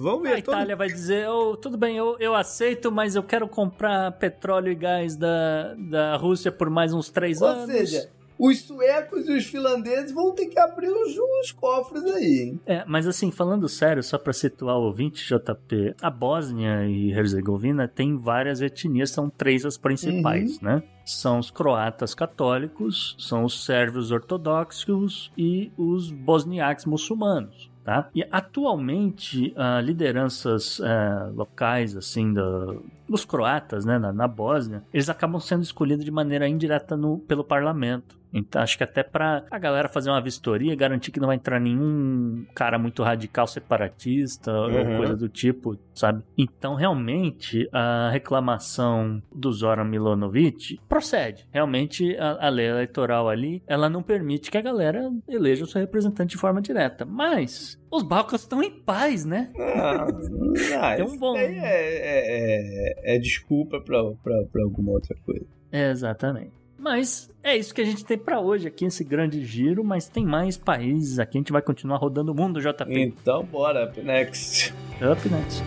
Vamos ver. A Itália todo... vai dizer: oh, tudo bem, eu, eu aceito, mas eu quero comprar petróleo e gás da, da Rússia por mais uns três Ou anos. Ou seja, os suecos e os finlandeses vão ter que abrir os, os cofres aí. Hein? É, mas assim, falando sério, só para situar o ouvinte, JP, a Bósnia e Herzegovina tem várias etnias, são três as principais, uhum. né? São os croatas católicos, são os sérvios ortodoxos e os bosniaques muçulmanos. Tá? E atualmente, uh, lideranças uh, locais, assim, do, dos croatas, né, na, na Bósnia, eles acabam sendo escolhidos de maneira indireta no, pelo parlamento. Então acho que até para a galera fazer uma vistoria, garantir que não vai entrar nenhum cara muito radical separatista uhum. ou coisa do tipo, sabe? Então realmente a reclamação do Zoran Milanovic procede. Realmente a, a, lei eleitoral ali, ela não permite que a galera eleja o seu representante de forma direta. Mas os Balcãs estão em paz, né? Ah, não, é um bom... é, é, é desculpa para alguma outra coisa. exatamente. Mas é isso que a gente tem para hoje aqui, esse grande giro, mas tem mais países aqui, a gente vai continuar rodando o mundo, JP. Então bora, up next. Up next.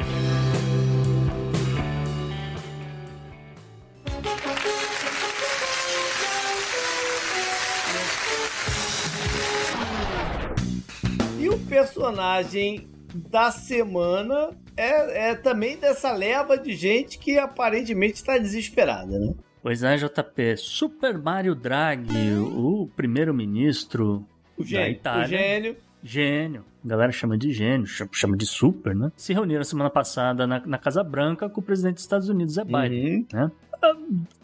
E o personagem da semana é, é também dessa leva de gente que aparentemente está desesperada, né? Pois é, JP. Super Mario Draghi, o primeiro-ministro da Itália. O gênio. Gênio. A galera chama de gênio, chama de super, né? Se reuniram semana passada na, na Casa Branca com o presidente dos Estados Unidos, Zé Biden, uhum. né? Ah,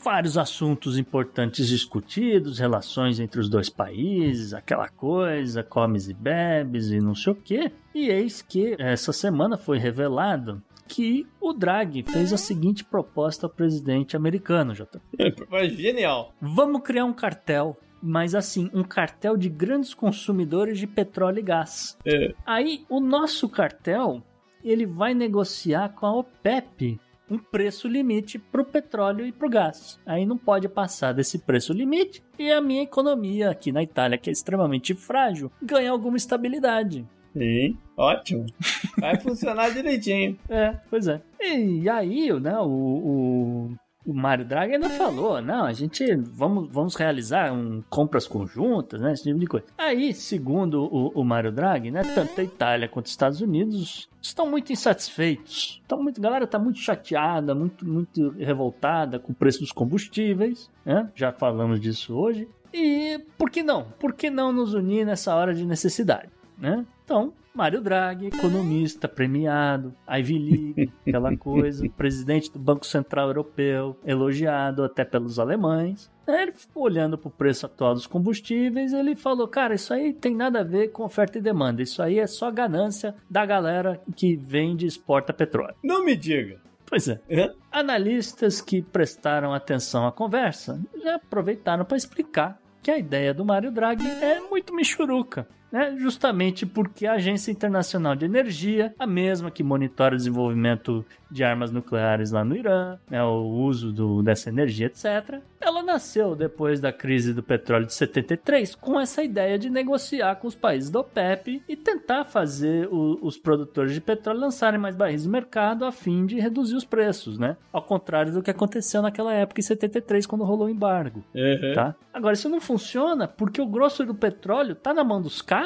vários assuntos importantes discutidos, relações entre os dois países, aquela coisa, comes e bebes e não sei o quê. E eis que essa semana foi revelado que o Draghi fez a seguinte proposta ao presidente americano, JP. Genial. Vamos criar um cartel mas assim, um cartel de grandes consumidores de petróleo e gás. É. Aí, o nosso cartel ele vai negociar com a OPEP um preço limite para o petróleo e para o gás. Aí não pode passar desse preço limite e a minha economia aqui na Itália, que é extremamente frágil, ganha alguma estabilidade. Sim, ótimo. Vai funcionar direitinho. É, pois é. E aí, né, o, o, o Mário Draghi ainda falou, não, a gente vamos, vamos realizar um, compras conjuntas, né, esse tipo de coisa. Aí, segundo o, o Mário Draghi, né, tanto a Itália quanto os Estados Unidos estão muito insatisfeitos. Estão muito, a galera está muito chateada, muito, muito revoltada com o preço dos combustíveis, né? Já falamos disso hoje. E por que não? Por que não nos unir nessa hora de necessidade, né? Então, Mário Draghi, economista premiado, Ivy League, aquela coisa, presidente do Banco Central Europeu, elogiado até pelos alemães. Ele olhando para o preço atual dos combustíveis, ele falou: Cara, isso aí tem nada a ver com oferta e demanda. Isso aí é só ganância da galera que vende e exporta petróleo. Não me diga. Pois é. É? Analistas que prestaram atenção à conversa já aproveitaram para explicar que a ideia do Mário Draghi é muito michuruca né? justamente porque a Agência Internacional de Energia, a mesma que monitora o desenvolvimento de armas nucleares lá no Irã, né? o uso do, dessa energia, etc., ela nasceu depois da crise do petróleo de 73 com essa ideia de negociar com os países da OPEP e tentar fazer o, os produtores de petróleo lançarem mais barris no mercado a fim de reduzir os preços, né? Ao contrário do que aconteceu naquela época em 73 quando rolou o embargo, Uhum. tá? Agora isso não funciona porque o grosso do petróleo tá na mão dos caras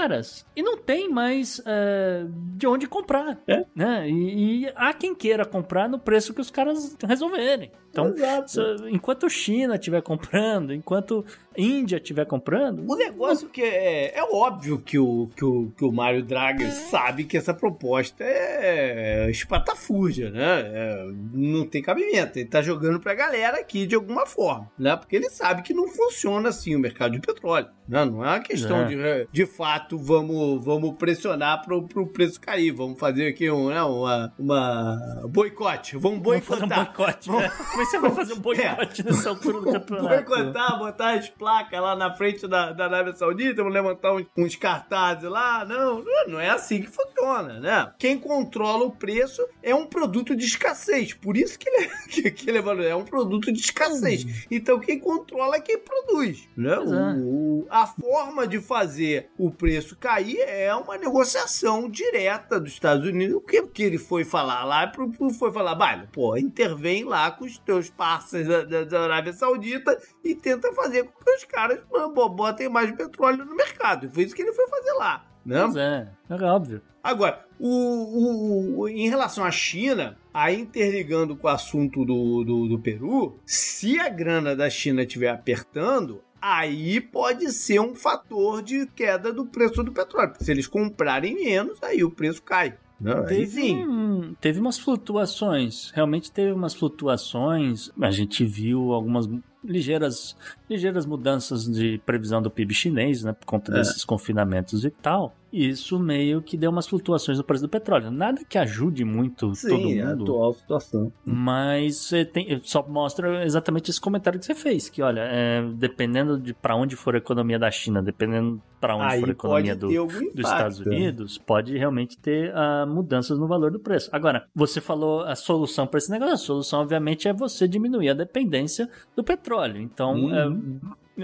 e não tem mais é, de onde comprar, É. né? E, e há quem queira comprar no preço que os caras resolverem. Então, se- enquanto China estiver comprando, enquanto Índia estiver comprando, O negócio que é, é óbvio que o, que, o, que o Mário Draghi sabe que essa proposta é espatafúrdia, né? É, não tem cabimento. Ele tá jogando pra galera aqui de alguma forma, né? Porque ele sabe que não funciona assim o mercado de petróleo, né? Não é uma questão É. de, de fato, vamos, vamos pressionar pro, pro preço cair, vamos fazer aqui um, né, uma, uma boicote, vamos vamos um boicotar. boicote. né? Como é que você vai fazer um boicote nessa altura do campeonato? Boicotar, botar as placas lá na frente da, da Arábia Saudita, vão levantar uns, uns cartazes lá. Não, não é assim que funciona, né? Quem controla o preço é um produto de escassez. Por isso que ele, que, que ele é é um produto de escassez. Então quem controla é quem produz, né? É. O- a forma de fazer o preço cair é uma negociação direta dos Estados Unidos. O que, que ele foi falar lá? Foi falar, vale, pô, intervém lá com os teus parceiros da, da- da Arábia Saudita e tenta fazer com que os caras pô, botem mais petróleo no mercado. E foi isso que ele foi fazer lá. Né? Pois é, é óbvio. Agora, o, o- o- em relação à China, aí interligando com o assunto do, do, do Peru, se a grana da China estiver apertando, aí pode ser um fator de queda do preço do petróleo. Porque se eles comprarem menos, aí o preço cai. Aí Teve, um- teve umas flutuações, realmente teve umas flutuações. A gente viu algumas ligeiras, ligeiras mudanças de previsão do PIB chinês, né, por conta É. desses confinamentos e tal. Isso meio que deu umas flutuações no preço do petróleo. Nada que ajude muito todo Sim, é a mundo. atual situação. Mas tem- só mostra exatamente esse comentário que você fez, que olha, é, dependendo de para onde for a economia da China, dependendo para onde for a Aí economia do, dos Estados Unidos, pode realmente ter ah, mudanças no valor do preço. Agora, você falou a solução para esse negócio. A solução, obviamente, é você diminuir a dependência do petróleo. Então, Uhum. é,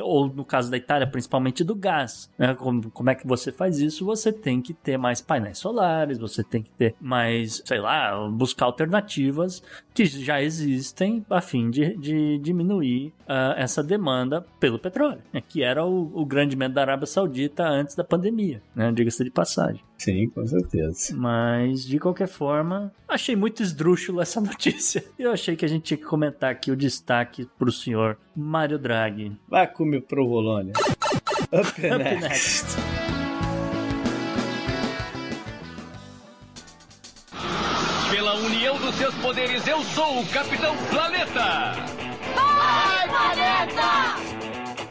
ou no caso da Itália, principalmente do gás. né? Como, como é que você faz isso? Você tem que ter mais painéis solares, você tem que ter mais, sei lá, buscar alternativas que já existem a fim de, de diminuir ah, essa demanda pelo petróleo, né? que era o, o grande medo da Arábia Saudita antes da pandemia, né? diga-se de passagem. Sim, com certeza. Mas, de qualquer forma, achei muito esdrúxulo essa notícia. Eu achei que a gente tinha que comentar aqui o destaque pro senhor Mário Draghi. Vai comer provolone. Up Up next. next. Pela união dos seus poderes, eu sou o Capitão Planeta!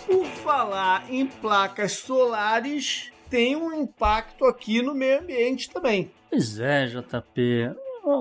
Por falar em placas solares, tem um impacto aqui no meio ambiente também. Pois é, JP.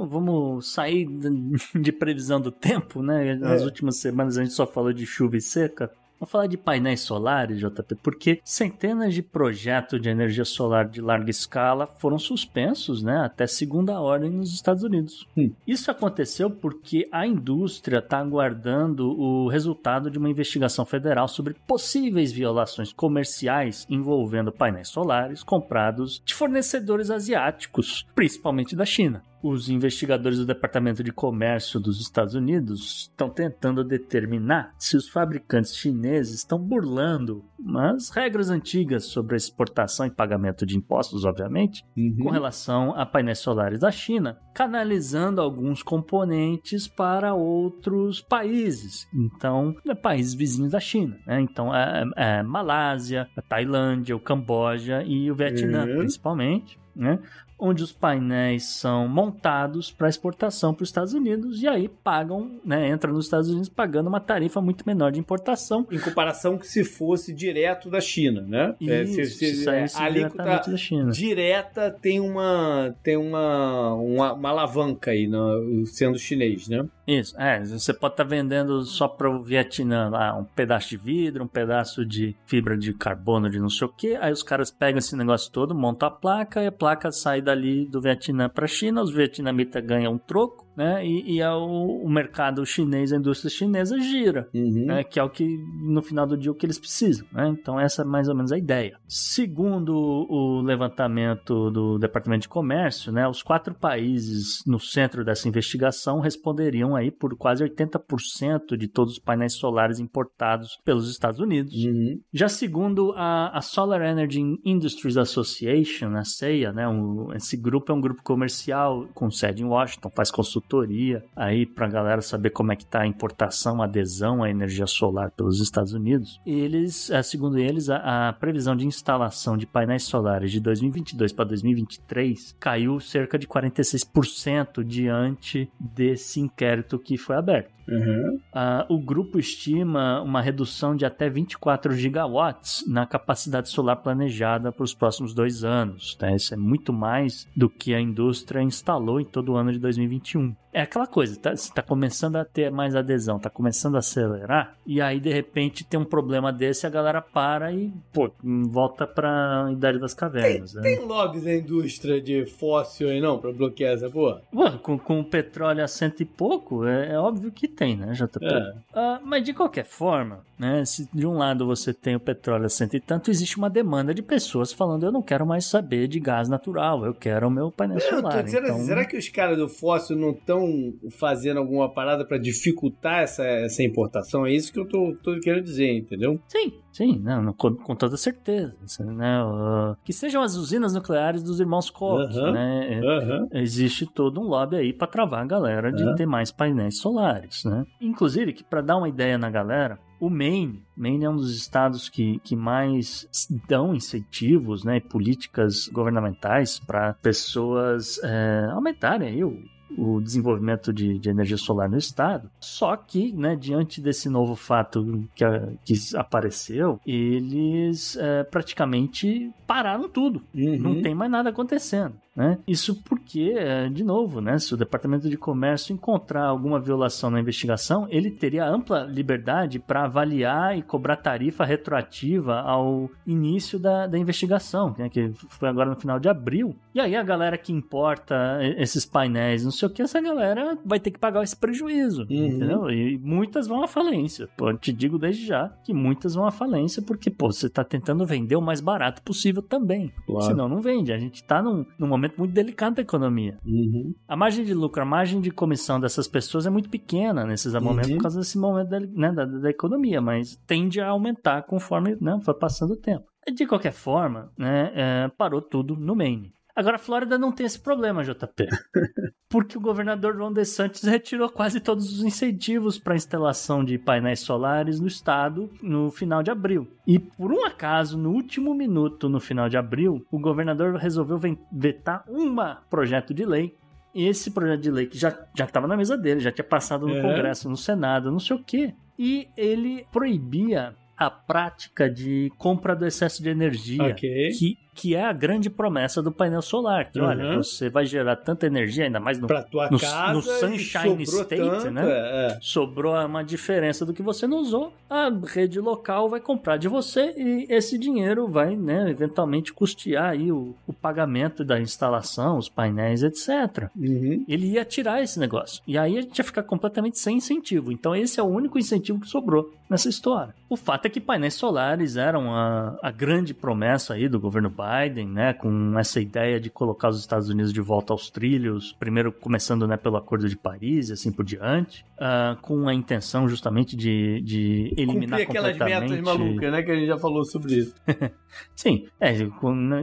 Vamos sair de- de previsão do tempo, né? Nas É. últimas semanas a gente só falou de chuva e seca. Vamos falar de painéis solares, JP, porque centenas de projetos de energia solar de larga escala foram suspensos, né, até segunda ordem nos Estados Unidos. Hum. Isso aconteceu porque a indústria está aguardando o resultado de uma investigação federal sobre possíveis violações comerciais envolvendo painéis solares comprados de fornecedores asiáticos, principalmente da China os investigadores do Departamento de Comércio dos Estados Unidos estão tentando determinar se os fabricantes chineses estão burlando as regras antigas sobre a exportação e pagamento de impostos, obviamente, uhum. com relação a painéis solares da China, canalizando alguns componentes para outros países. Então, é países vizinhos da China. Né? Então, é, é, Malásia, a Tailândia, o Camboja e o Vietnã, uhum. principalmente. Né? Onde os painéis são montados para exportação para os Estados Unidos e aí pagam, né, entra nos Estados Unidos pagando uma tarifa muito menor de importação. Em comparação que se fosse direto da China, né? Isso, é, se, se, se é, a alíquota da China. direta tem uma tem uma, uma, uma alavanca aí no, sendo chinês, né? Isso, é, você pode estar tá vendendo só para o Vietnã lá um pedaço de vidro, um pedaço de fibra de carbono de não sei o que, aí os caras pegam esse negócio todo, montam a placa e a placa sai dali do Vietnã para a China, os vietnamitas ganham um troco, né? E, e é o, o, mercado chinês, a indústria chinesa gira, uhum. né? Que é o que, no final do dia, o que eles precisam, né? Então essa é mais ou menos a ideia. Segundo o levantamento do Departamento de Comércio, né? Os quatro países no centro dessa investigação responderiam aí por quase 80% de todos os painéis solares importados pelos Estados Unidos. Uhum. Já segundo a, a, Solar Energy Industries Association, a CEIA, né? Um, esse grupo é um grupo comercial com sede em Washington, faz consultoria consultoria aí para a galera saber como é que está a importação, a adesão à energia solar pelos Estados Unidos. Eles, eh, segundo eles, a, a previsão de instalação de painéis solares de 2022 para 2023 caiu cerca de 46% diante desse inquérito que foi aberto. Uhum. Uh, o grupo estima uma redução de até 24 gigawatts na capacidade solar planejada para os próximos dois anos. Tá? Isso é muito mais do que a indústria instalou em todo o ano de 2021 é aquela coisa, tá, você tá começando a ter mais adesão, tá começando a acelerar, e aí de repente tem um problema desse, a galera para e, pô, volta pra Idade das Cavernas. Tem, né? tem lobbies na indústria de fóssil aí não, pra bloquear essa porra? Pô, com, com petróleo a cento e pouco, é, é óbvio que tem, né, JP? É. Uh, mas de qualquer forma, né, se de um lado você tem o petróleo a cento e tanto, existe uma demanda de pessoas falando, eu não quero mais saber de gás natural, eu quero o meu painel solar. Dizendo, então... Será que os caras do fóssil não estão fazendo alguma parada para dificultar essa, essa importação. É isso que eu tô, tô querendo dizer, entendeu? Sim, sim, não, com, com toda certeza. Né? Uh, que sejam as usinas nucleares dos irmãos Koch, uh -huh, né? Uh -huh. Existe todo um lobby aí para travar a galera de -huh. ter mais painéis solares, né? Inclusive, que para dar uma ideia na galera, o Maine, Maine é um dos estados que, que mais dão incentivos, né, políticas governamentais para pessoas é, aumentarem aí o o desenvolvimento de, de, energia solar no estado. Só que, né, diante desse novo fato que, que apareceu, eles é, praticamente pararam tudo. Uhum. Não tem mais nada acontecendo. Né? Isso porque, é, de novo, né, se o Departamento de Comércio encontrar alguma violação na investigação, ele teria ampla liberdade para avaliar e cobrar tarifa retroativa ao início da, da investigação, né, que foi agora no final de abril. E aí a galera que importa esses painéis, não sei o que, essa galera vai ter que pagar esse prejuízo, uhum. entendeu? E muitas vão à falência. Pô, te digo desde já que muitas vão à falência porque, pô, você está tentando vender o mais barato possível também. Claro. Senão não vende. A gente está num, num momento momento muito delicado da economia. Uhum. A margem de lucro, a margem de comissão dessas pessoas é muito pequena nesses momentos uhum. por causa desse momento da, né, da, da, economia, mas tende a aumentar conforme né, for passando o tempo. De qualquer forma, né, é, parou tudo no Maine. Agora, a Flórida não tem esse problema, JP. Porque o governador Ron DeSantis retirou quase todos os incentivos para a instalação de painéis solares no estado no final de abril. E por um acaso, no último minuto, no final de abril, o governador resolveu vetar um projeto de lei e esse projeto de lei que já estava na mesa dele, já tinha passado no é. Congresso, no Senado, não sei o quê. E ele proibia a prática de compra do excesso de energia, okay. que que é a grande promessa do painel solar. Que, uhum. olha, você vai gerar tanta energia, ainda mais no, pra tua no, casa no Sunshine State, tanto, né? É, é. Sobrou uma diferença do que você não usou, a rede local vai comprar de você e esse dinheiro vai, né, eventualmente custear aí o, o pagamento da instalação, os painéis, etc. Uhum. Ele ia tirar esse negócio. E aí a gente ia ficar completamente sem incentivo. Então esse é o único incentivo que sobrou nessa história. O fato é que painéis solares eram a, a grande promessa aí do governo Biden, né, com essa ideia de colocar os Estados Unidos de volta aos trilhos, primeiro começando, né, pelo Acordo de Paris e assim por diante, uh, com a intenção justamente de, de eliminar Cumprir aquelas completamente... metas malucas, né, que a gente já falou sobre isso. Sim, é,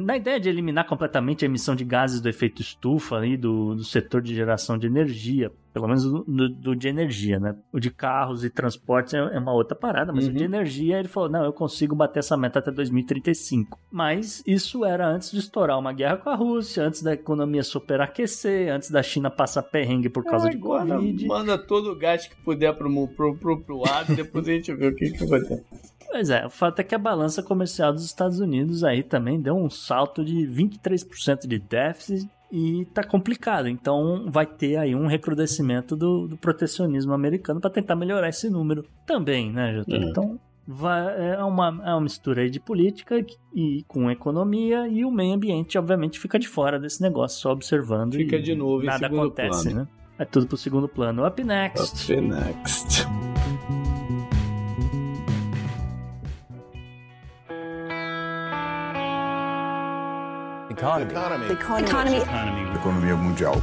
na ideia de eliminar completamente a emissão de gases do efeito estufa aí do, do setor de geração de energia, pelo menos do, do, de energia, né? O de carros e transportes é, é uma outra parada, mas uhum. o de uhum. energia ele falou: não, eu consigo bater essa meta até 2035. Mas isso era antes de estourar uma guerra com a Rússia, antes da economia superaquecer, antes da China passar perrengue por causa de Covid. Manda todo o gás que puder pro, pro, pro, pro lado e depois a gente vê o que, que vai ter. Pois é, o fato é que a balança comercial dos Estados Unidos aí também deu um salto de 23% de déficit e tá complicado. Então vai ter aí um recrudescimento do, do protecionismo americano para tentar melhorar esse número também, né, Jota? Uhum. Então vai, é, uma, é uma mistura aí de política e com economia e o meio ambiente, obviamente, fica de fora desse negócio, só observando. Fica de novo nada acontece, plano. né? É tudo pro segundo plano. Up next. Up next. Economy. Economy. Economy. Economia mundial.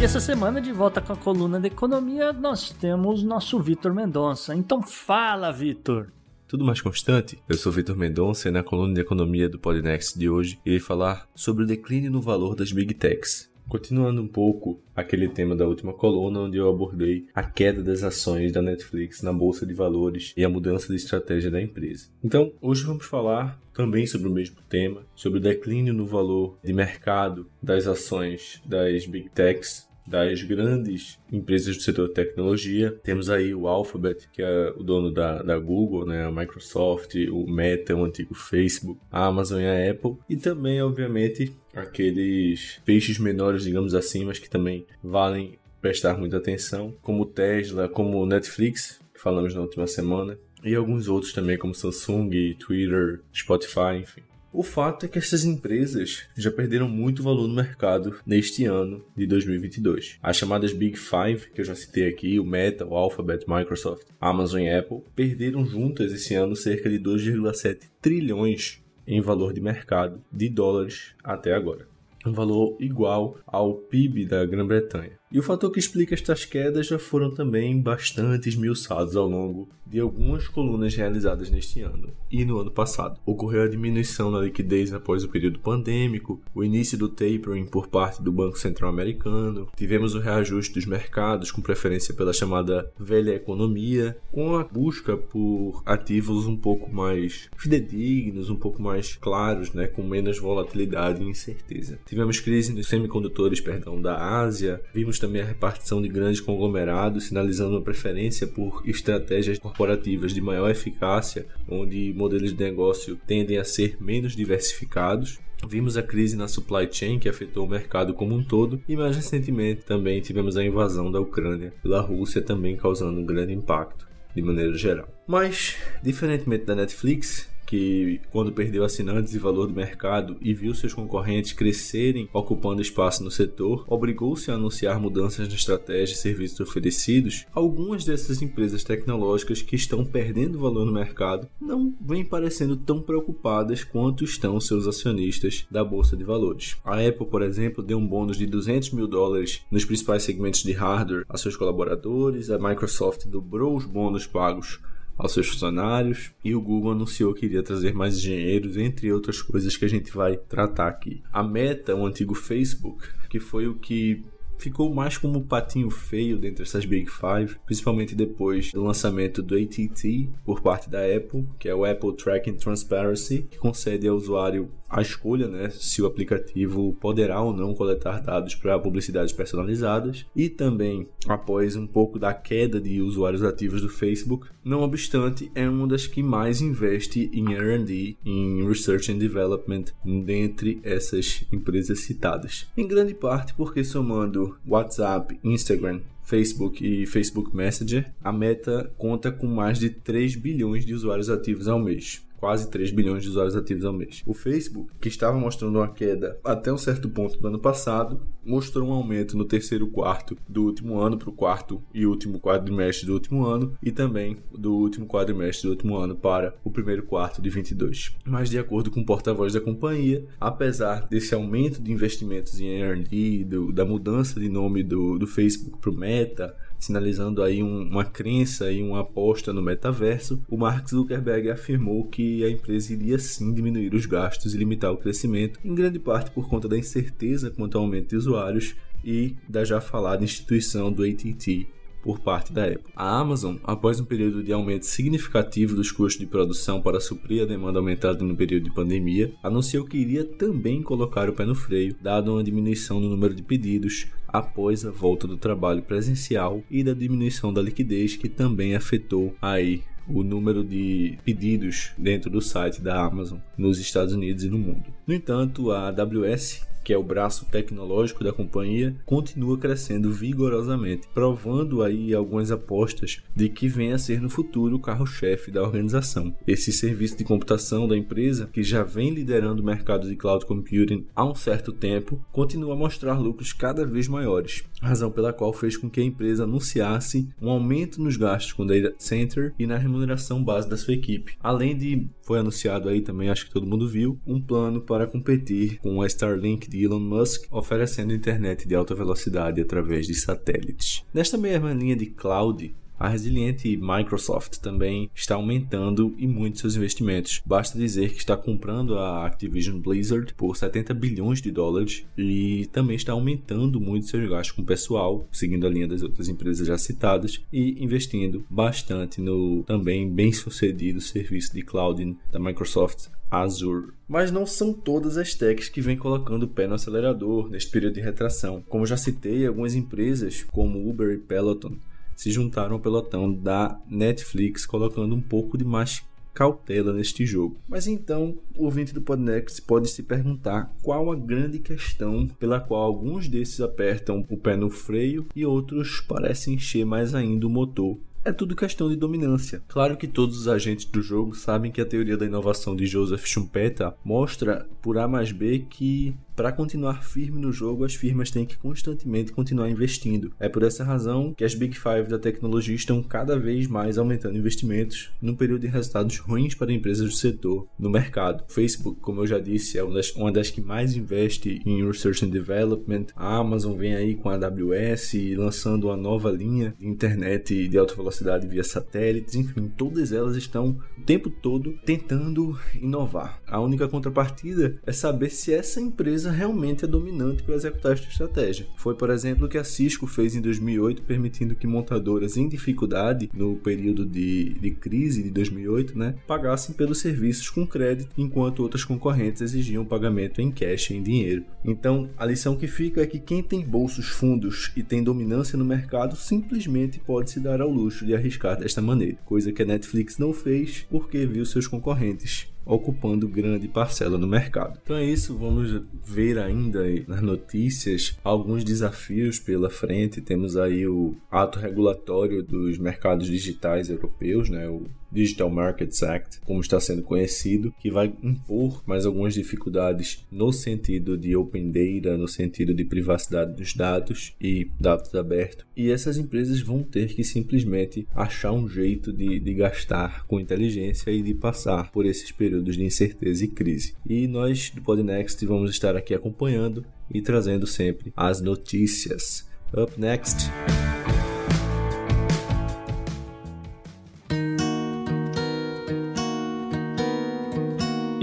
E essa semana, de volta com a coluna de economia, nós temos nosso Vitor Mendonça. Então fala, Vitor. Tudo mais constante? Eu sou Vitor Mendonça e na coluna de economia do Podnext de hoje irei falar sobre o declínio no valor das Big Techs. Continuando um pouco aquele tema da última coluna, onde eu abordei a queda das ações da Netflix na bolsa de valores e a mudança de estratégia da empresa. Então, hoje vamos falar também sobre o mesmo tema, sobre o declínio no valor de mercado das ações das Big Techs das grandes empresas do setor de tecnologia. Temos aí o Alphabet, que é o dono da, da Google, né? a Microsoft, o Meta, o antigo Facebook, a Amazon e a Apple. E também, obviamente, aqueles peixes menores, digamos assim, mas que também valem prestar muita atenção, como Tesla, como Netflix, que falamos na última semana, e alguns outros também, como Samsung, Twitter, Spotify, enfim. O fato é que essas empresas já perderam muito valor no mercado neste ano de 2022. As chamadas Big Five, que eu já citei aqui, o Meta, o Alphabet, Microsoft, Amazon e Apple, perderam juntas esse ano cerca de 2,7 trilhões em valor de mercado de dólares até agora. Um valor igual ao PIB da Grã-Bretanha. E o fator que explica estas quedas já foram também bastante esmiuçados ao longo de algumas colunas realizadas neste ano e no ano passado. Ocorreu a diminuição na liquidez após o período pandêmico, o início do tapering por parte do Banco Central Americano, tivemos o reajuste dos mercados com preferência pela chamada velha economia, com a busca por ativos um pouco mais fidedignos, um pouco mais claros, né, com menos volatilidade e incerteza. Tivemos crise nos semicondutores, perdão, da Ásia, vimos também a repartição de grandes conglomerados, sinalizando uma preferência por estratégias corporativas de maior eficácia, onde modelos de negócio tendem a ser menos diversificados. Vimos a crise na supply chain que afetou o mercado como um todo, e mais recentemente também tivemos a invasão da Ucrânia pela Rússia, também causando um grande impacto de maneira geral. Mas, diferentemente da Netflix, que quando perdeu assinantes e valor do mercado e viu seus concorrentes crescerem ocupando espaço no setor, obrigou-se a anunciar mudanças na estratégia e serviços oferecidos, algumas dessas empresas tecnológicas que estão perdendo valor no mercado não vêm parecendo tão preocupadas quanto estão seus acionistas da bolsa de valores. A Apple, por exemplo, deu um bônus de 200 mil dólares nos principais segmentos de hardware a seus colaboradores, a Microsoft dobrou os bônus pagos aos seus funcionários e o Google anunciou que iria trazer mais engenheiros, entre outras coisas que a gente vai tratar aqui. A Meta, o antigo Facebook, que foi o que ficou mais como patinho feio dentre essas Big Five, principalmente depois do lançamento do ATT por parte da Apple, que é o Apple Tracking Transparency, que concede ao usuário a escolha, né, se o aplicativo poderá ou não coletar dados para publicidades personalizadas e também após um pouco da queda de usuários ativos do Facebook, não obstante, é uma das que mais investe em R&D, em Research and Development dentre essas empresas citadas. Em grande parte porque somando WhatsApp, Instagram, Facebook e Facebook Messenger, a Meta conta com mais de 3 bilhões de usuários ativos ao mês quase 3 bilhões de usuários ativos ao mês. O Facebook, que estava mostrando uma queda até um certo ponto do ano passado, mostrou um aumento no terceiro quarto do último ano para o quarto e último quadrimestre do último ano e também do último quadrimestre do último ano para o primeiro quarto de 22. Mas de acordo com o porta-voz da companhia, apesar desse aumento de investimentos em R&D, da mudança de nome do, do Facebook para o Meta, sinalizando aí um, uma crença e uma aposta no metaverso, o Mark Zuckerberg afirmou que a empresa iria sim diminuir os gastos e limitar o crescimento, em grande parte por conta da incerteza quanto ao aumento de usuários e da já falada instituição do AT&T por parte da Apple. A Amazon, após um período de aumento significativo dos custos de produção para suprir a demanda aumentada no período de pandemia, anunciou que iria também colocar o pé no freio, dado uma diminuição no número de pedidos após a volta do trabalho presencial e da diminuição da liquidez que também afetou aí o número de pedidos dentro do site da Amazon nos Estados Unidos e no mundo. No entanto, a AWS que é o braço tecnológico da companhia, continua crescendo vigorosamente, provando aí algumas apostas de que venha a ser no futuro o carro-chefe da organização. Esse serviço de computação da empresa, que já vem liderando o mercado de cloud computing há um certo tempo, continua a mostrar lucros cada vez maiores, razão pela qual fez com que a empresa anunciasse um aumento nos gastos com data center e na remuneração base da sua equipe. Além de, foi anunciado aí também, acho que todo mundo viu, um plano para competir com a Starlink de Elon Musk, oferecendo internet de alta velocidade através de satélites. Nesta mesma linha de cloud, a resiliente Microsoft também está aumentando e muito seus investimentos. Basta dizer que está comprando a Activision Blizzard por 70 bilhões de dólares e também está aumentando muito seus gastos com pessoal, seguindo a linha das outras empresas já citadas, e investindo bastante no também bem sucedido serviço de cloud da Microsoft Azure. Mas não são todas as techs que vêm colocando o pé no acelerador neste período de retração. Como já citei, algumas empresas como Uber e Peloton se juntaram ao pelotão da Netflix, colocando um pouco de mais cautela neste jogo. Mas então, o ouvinte do Podnext pode se perguntar qual a grande questão pela qual alguns desses apertam o pé no freio e outros parecem encher mais ainda o motor é tudo questão de dominância. Claro que todos os agentes do jogo sabem que a teoria da inovação de Joseph Schumpeter mostra por A mais B que para continuar firme no jogo, as firmas têm que constantemente continuar investindo. É por essa razão que as Big Five da tecnologia estão cada vez mais aumentando investimentos num período de resultados ruins para empresas do setor no mercado. Facebook, como eu já disse, é uma das, uma das que mais investe em Research and Development. A Amazon vem aí com a AWS lançando uma nova linha de internet de alta velocidade via satélites. Enfim, todas elas estão o tempo todo tentando inovar. A única contrapartida é saber se essa empresa empresa realmente é dominante para executar esta estratégia. Foi, por exemplo, o que a Cisco fez em 2008, permitindo que montadoras em dificuldade no período de, de crise de 2008 né, pagassem pelos serviços com crédito, enquanto outras concorrentes exigiam pagamento em cash, em dinheiro. Então, a lição que fica é que quem tem bolsos fundos e tem dominância no mercado simplesmente pode se dar ao luxo de arriscar desta maneira, coisa que a Netflix não fez porque viu seus concorrentes ocupando grande parcela no mercado. Então é isso, vamos ver ainda nas notícias alguns desafios pela frente. Temos aí o ato regulatório dos mercados digitais europeus, né, o Digital Markets Act, como está sendo conhecido, que vai impor mais algumas dificuldades no sentido de open data, no sentido de privacidade dos dados e dados abertos. E essas empresas vão ter que simplesmente achar um jeito de, de gastar com inteligência e de passar por esses períodos de incerteza e crise. E nós do Podnext vamos estar aqui acompanhando e trazendo sempre as notícias. Up next.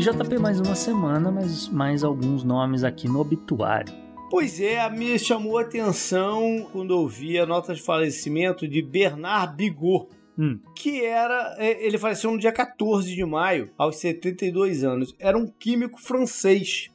JP mais uma semana, mas mais alguns nomes aqui no obituário. Pois é, me chamou a atenção quando ouvi a nota de falecimento de Bernard Bigot, hum. que era. É, ele faleceu no dia 14 de maio, aos 72 anos. Era um químico francês.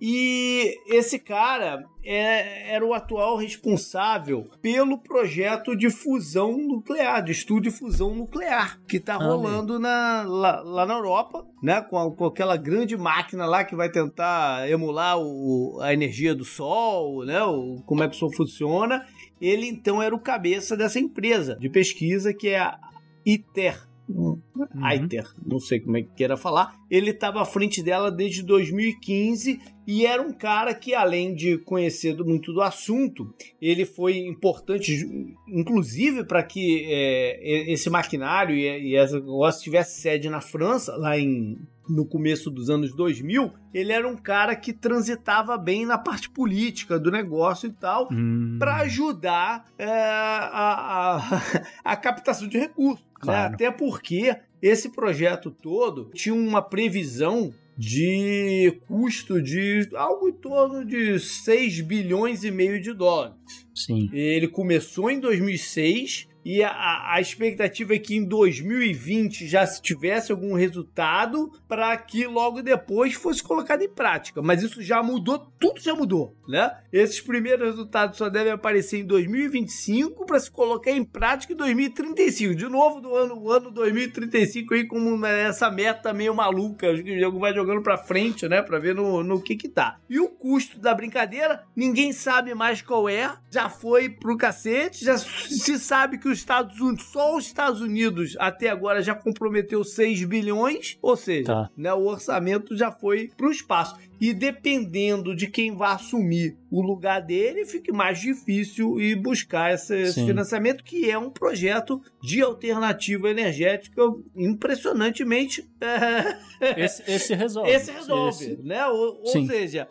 E esse cara é, era o atual responsável pelo projeto de fusão nuclear, de estudo de fusão nuclear, que está rolando na, lá, lá, na Europa, né? Com, a, com, aquela grande máquina lá que vai tentar emular o, a energia do Sol, né? O, como é que isso funciona. Ele então era o cabeça dessa empresa de pesquisa que é a ITER, Uhum. Aiter, não sei como é que queira falar. Ele estava à frente dela desde 2015 e era um cara que, além de conhecer muito do assunto, ele foi importante, inclusive, para que é, esse maquinário e, e essa negócio tivesse sede na França, lá em no começo dos anos 2000, ele era um cara que transitava bem na parte política do negócio e tal, hum. para ajudar é, a, a, a, captação de recursos. Né? Claro. Né? Até porque esse projeto todo tinha uma previsão de custo de algo em torno de 6 bilhões e meio de dólares. Sim. Ele começou em 2006 e a, a, expectativa é que em 2020 já se tivesse algum resultado para que logo depois fosse colocado em prática. Mas isso já mudou, tudo já mudou, né? Esses primeiros resultados só devem aparecer em 2025 para se colocar em prática em 2035. De novo, do ano, o ano 2035 aí como essa meta meio maluca, o jogo vai jogando para frente, né, para ver no, no que que tá. E o custo da brincadeira, ninguém sabe mais qual é, já foi pro cacete, já se sabe que os Estados Unidos, só os Estados Unidos até agora já comprometeu 6 bilhões, ou seja, tá. né, o orçamento já foi para o espaço. E dependendo de quem vai assumir o lugar dele, fica mais difícil ir buscar esse, esse financiamento, que é um projeto de alternativa energética impressionantemente. É... Esse, esse, resolve. Esse resolve, esse... né? Ou, ou seja,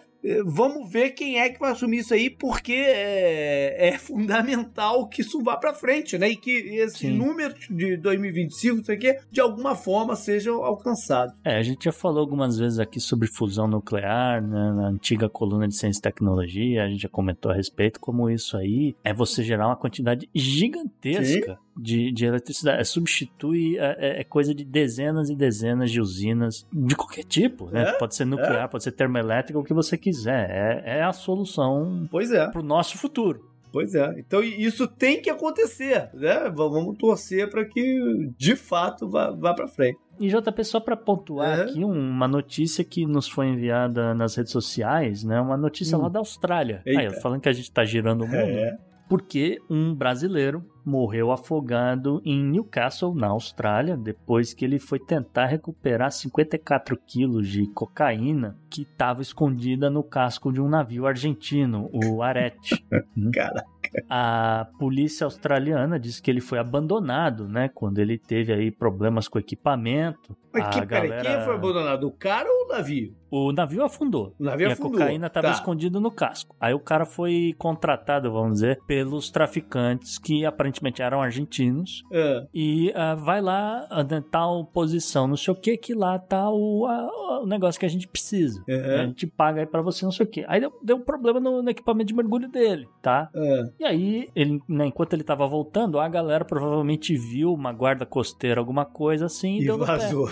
vamos ver quem é que vai assumir isso aí, porque é, é fundamental que isso vá para frente, né? E que esse Sim. número de 2025, isso aqui, de alguma forma seja alcançado. É, a gente já falou algumas vezes aqui sobre fusão nuclear, né? na antiga coluna de ciência e tecnologia, a gente já comentou a respeito como isso aí é você gerar uma quantidade gigantesca Sim de, de eletricidade. É, substitui, é, é, é, coisa de dezenas e dezenas de usinas de qualquer tipo, né? É, pode ser nuclear, é. pode ser termoelétrica, o que você quiser. É, é a solução pois é. pro nosso futuro. Pois é. Então isso tem que acontecer, né? Vamos torcer para que de fato vá, vá para frente. E JP, só para pontuar aqui uma notícia que nos foi enviada nas redes sociais, né? Uma notícia hum. lá da Austrália. Aí, falando que a gente tá girando o mundo. É. Porque um brasileiro morreu afogado em Newcastle, na Austrália, depois que ele foi tentar recuperar 54 quilos de cocaína que estava escondida no casco de um navio argentino, o Arete. Cara. A polícia australiana disse que ele foi abandonado, né? Quando ele teve aí problemas com equipamento. Mas que, galera... quem foi abandonado? O cara ou o navio? O navio afundou. O navio e afundou. a cocaína estava tá. escondida no casco. Aí o cara foi contratado, vamos dizer, pelos traficantes que aparentemente eram argentinos. É. E uh, vai lá, uh, tal posição, não sei o que, que lá tá o, uh, o negócio que a gente precisa. A gente paga aí pra você, não sei o que. Aí deu, deu um problema no, no, equipamento de mergulho dele, tá? É. E aí, ele, né, enquanto ele tava voltando, a galera provavelmente viu uma guarda costeira, alguma coisa assim, e, e deu vazou.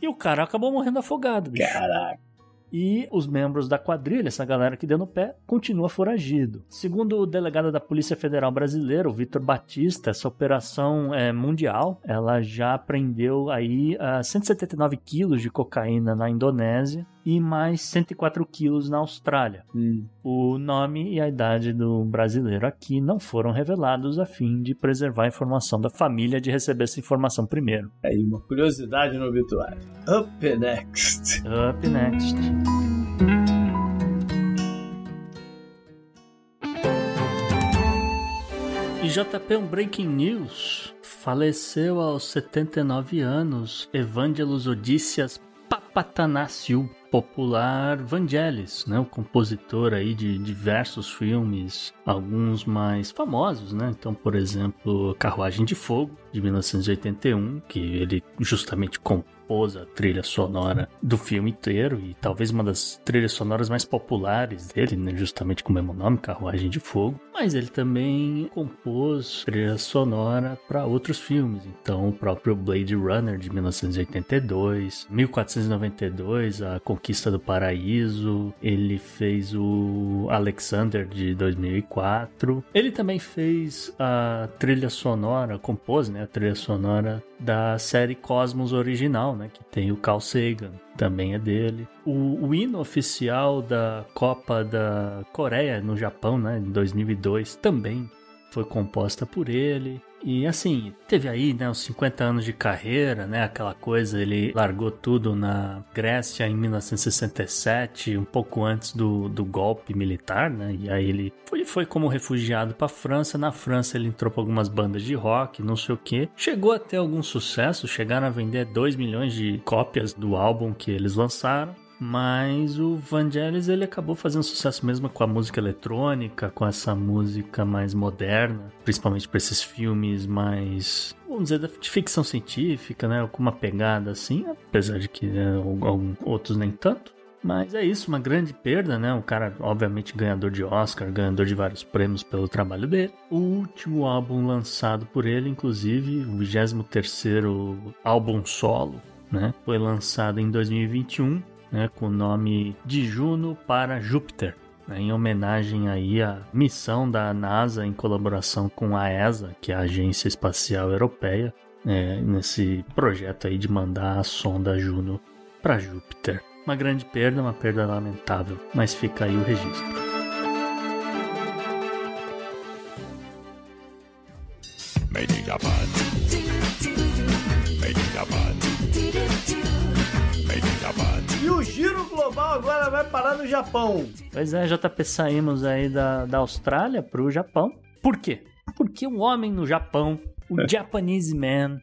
E o cara acabou morrendo afogado, bicho. Caraca e os membros da quadrilha, essa galera que deu no pé, continua foragido. Segundo o delegado da Polícia Federal Brasileira, o Vitor Batista, essa operação é mundial. Ela já prendeu aí uh, 179 quilos de cocaína na Indonésia e mais 104 quilos na Austrália. Hum. O nome e a idade do brasileiro aqui não foram revelados a fim de preservar a informação da família de receber essa informação primeiro. Aí, uma curiosidade no obituário. Up next. Up next. E JP, um breaking news. Faleceu aos 79 anos Evangelos Odíssias Papatanasiu, popular Vangelis, né, o compositor aí de diversos filmes, alguns mais famosos, né? Então, por exemplo, Carruagem de Fogo, de 1981, que ele justamente compôs a trilha sonora do filme inteiro e talvez uma das trilhas sonoras mais populares dele, né, justamente com o mesmo nome, Carruagem de Fogo. Mas ele também compôs trilha sonora para outros filmes, então o próprio Blade Runner de 1982, 1492, A Conquista do Paraíso, ele fez o Alexander de 2004. Ele também fez a trilha sonora, compôs, né, a trilha sonora da série Cosmos original, né, que tem o Carl Sagan, também é dele. O, o hino oficial da Copa da Coreia no Japão, né, em 2002, também foi composta por ele. E assim, teve aí, né, os 50 anos de carreira, né, aquela coisa, ele largou tudo na Grécia em 1967, um pouco antes do, do golpe militar, né, e aí ele foi, foi como refugiado para França, na França ele entrou para algumas bandas de rock, não sei o que, chegou a ter algum sucesso, chegaram a vender 2 milhões de cópias do álbum que eles lançaram, mas o Vangelis ele acabou fazendo sucesso mesmo com a música eletrônica, com essa música mais moderna, principalmente para esses filmes mais, vamos dizer, de ficção científica, né? Com uma pegada assim, apesar de que né, alguns outros nem tanto. Mas é isso, uma grande perda, né? Um cara, obviamente, ganhador de Oscar, ganhador de vários prêmios pelo trabalho dele. O último álbum lançado por ele, inclusive, o 23 álbum solo, né? Foi lançado em 2021 né, com o nome de Juno para Júpiter, né, em homenagem aí à missão da NASA em colaboração com a ESA, que é a Agência Espacial Europeia, né, nesse projeto aí de mandar a sonda Juno para Júpiter. Uma grande perda, uma perda lamentável, mas fica aí o registro. Made in Japan. E o giro global agora vai parar no Japão. Pois é, JP, saímos aí da, da Austrália pro Japão. Por quê? Porque um homem no Japão, o Japanese Man.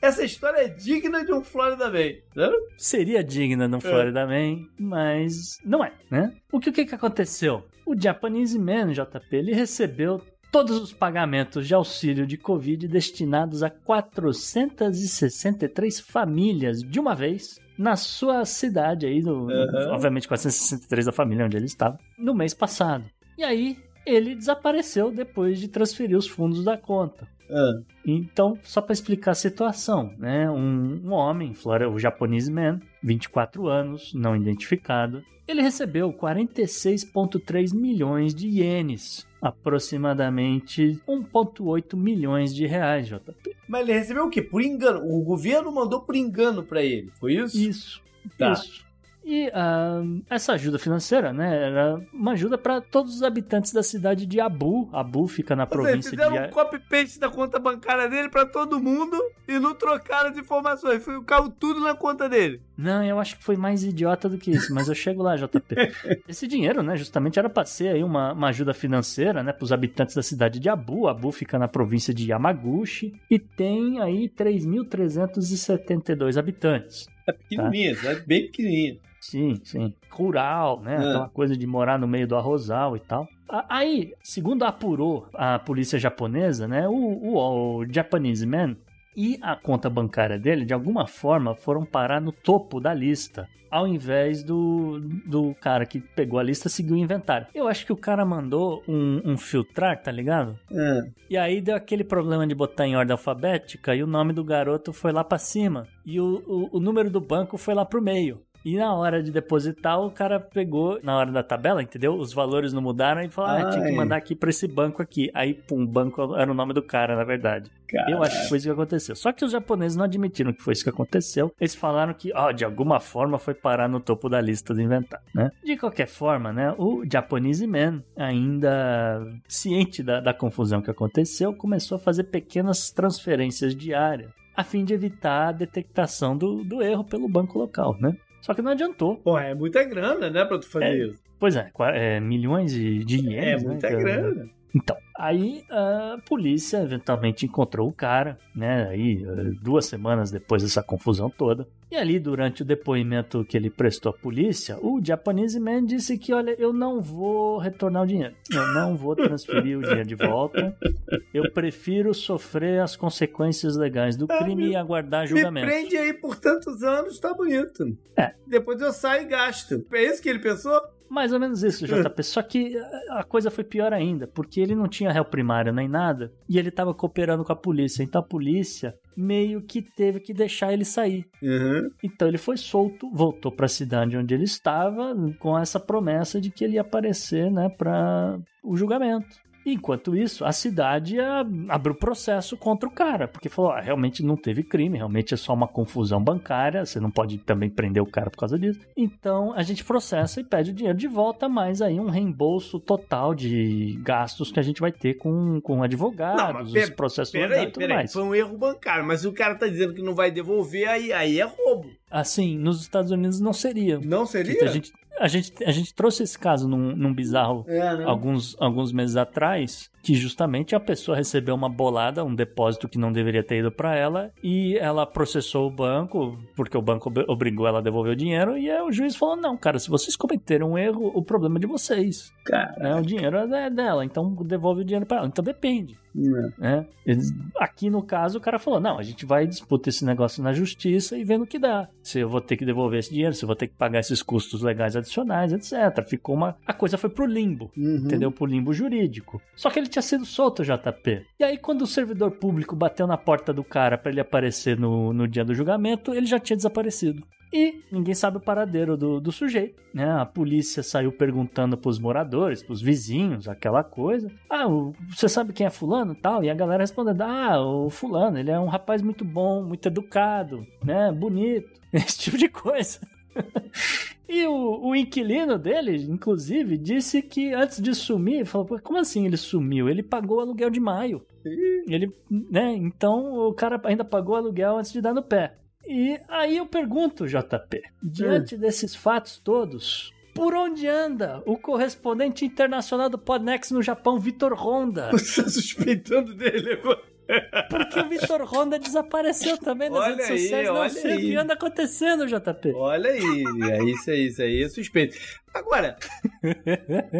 Essa história é digna de um Florida Man, né? Seria digna de um é. Florida é. Man, mas não é, né? O que, o que, que aconteceu? O Japanese Man, JP, ele recebeu todos os pagamentos de auxílio de Covid destinados a 463 famílias de uma vez na sua cidade aí, no, uhum. obviamente 463 da família onde ele estava, no mês passado. E aí ele desapareceu depois de transferir os fundos da conta. Uhum. Então, só para explicar a situação, né? Um, um homem, o Japanese Man, 24 anos, não identificado, ele recebeu 46,3 milhões de ienes, aproximadamente 1,8 milhões de reais, JP. Mas ele recebeu o quê? Por engano? O governo mandou por engano para ele, foi isso? Isso. Tá. Isso. E uh, essa ajuda financeira, né, era uma ajuda para todos os habitantes da cidade de Abu. Abu fica na Ou província seja, de... um copy-paste da conta bancária dele para todo mundo e não trocaram as informações. Foi, caiu tudo na conta dele. Não, eu acho que foi mais idiota do que isso, mas eu chego lá, JP. Esse dinheiro, né, justamente era para ser aí uma, uma ajuda financeira, né, para os habitantes da cidade de Abu. Abu fica na província de Yamaguchi e tem aí 3.372 habitantes. É pequenininha, tá? é bem pequenininha. Sim, sim. Rural, né? É. Aquela coisa de morar no meio do arrozal e tal. Aí, segundo apurou a polícia japonesa, né? O, o, o Japanese Man e a conta bancária dele, de alguma forma, foram parar no topo da lista. Ao invés do, do cara que pegou a lista seguiu o inventário. Eu acho que o cara mandou um, um filtrar, tá ligado? É. E aí deu aquele problema de botar em ordem alfabética e o nome do garoto foi lá para cima. E o, o, o número do banco foi lá pro meio. E na hora de depositar, o cara pegou, na hora da tabela, entendeu? Os valores não mudaram e falou: ah, tinha que mandar aqui pra esse banco aqui. Aí, pum, banco era o nome do cara, na verdade. Caralho. Eu acho que foi isso que aconteceu. Só que os japoneses não admitiram que foi isso que aconteceu. Eles falaram que, ó, de alguma forma foi parar no topo da lista do inventário, né? De qualquer forma, né? O Japanese Man, ainda ciente da, da confusão que aconteceu, começou a fazer pequenas transferências diárias a fim de evitar a detectação do, do erro pelo banco local, né? Só que não adiantou. Pô, é muita grana, né, pra tu fazer é, isso. Pois é, é milhões de, de ienes, É né, muita né, grana. Então, Aí a polícia eventualmente encontrou o cara, né? Aí duas semanas depois dessa confusão toda. E ali, durante o depoimento que ele prestou à polícia, o Japanese Man disse que, olha, eu não vou retornar o dinheiro. Eu não vou transferir o dinheiro de volta. Eu prefiro sofrer as consequências legais do crime ah, e aguardar julgamento. Me prende aí por tantos anos, tá bonito. É. Depois eu saio e gasto. É isso que ele pensou? Mais ou menos isso, JP. Só que a coisa foi pior ainda, porque ele não tinha réu primário nem nada, e ele estava cooperando com a polícia. Então a polícia meio que teve que deixar ele sair. Uhum. Então ele foi solto, voltou para a cidade onde ele estava, com essa promessa de que ele ia aparecer, né, para o julgamento. Enquanto isso, a cidade abriu processo contra o cara, porque falou: ah, realmente não teve crime, realmente é só uma confusão bancária, você não pode também prender o cara por causa disso. Então a gente processa e pede o dinheiro de volta, mas aí um reembolso total de gastos que a gente vai ter com, com advogados, não, os processos pera aí, pera aí, Foi um erro bancário, mas o cara tá dizendo que não vai devolver, aí, aí é roubo. Assim, nos Estados Unidos não seria. Não seria? A gente, a gente, a gente trouxe esse caso num, num bizarro é, né? alguns, alguns meses atrás, que justamente a pessoa recebeu uma bolada, um depósito que não deveria ter ido para ela, e ela processou o banco, porque o banco obrigou ela a devolver o dinheiro, e o juiz falou: não, cara, se vocês cometeram um erro, o problema é de vocês. Né? O dinheiro é dela, então devolve o dinheiro para ela. Então depende. Né? Aqui no caso, o cara falou: não, a gente vai disputar esse negócio na justiça e vendo o que dá. Se eu vou ter que devolver esse dinheiro, se eu vou ter que pagar esses custos legais adicionais, etc. Ficou uma. A coisa foi pro limbo, uhum. entendeu? Pro limbo jurídico. Só que ele tinha sido solto, JP. E aí, quando o servidor público bateu na porta do cara para ele aparecer no, no dia do julgamento, ele já tinha desaparecido. E ninguém sabe o paradeiro do, do sujeito, né? A polícia saiu perguntando pros moradores, pros vizinhos, aquela coisa. Ah, o, você sabe quem é fulano tal? E a galera respondendo, ah, o fulano, ele é um rapaz muito bom, muito educado, né? Bonito, esse tipo de coisa. E o, o, inquilino dele, inclusive, disse que antes de sumir, falou: como assim ele sumiu? Ele pagou o aluguel de maio. Ele, né? Então o cara ainda pagou o aluguel antes de dar no pé. E aí eu pergunto, JP, diante hum. desses fatos todos, por onde anda o correspondente internacional do Podnext no Japão, Vitor Honda? Você tá suspeitando dele agora? Porque o Vitor Honda desapareceu também nas olha redes aí, sociais. Olha sei o que anda acontecendo, JP. Olha aí, é isso aí, isso aí é suspeito. Agora,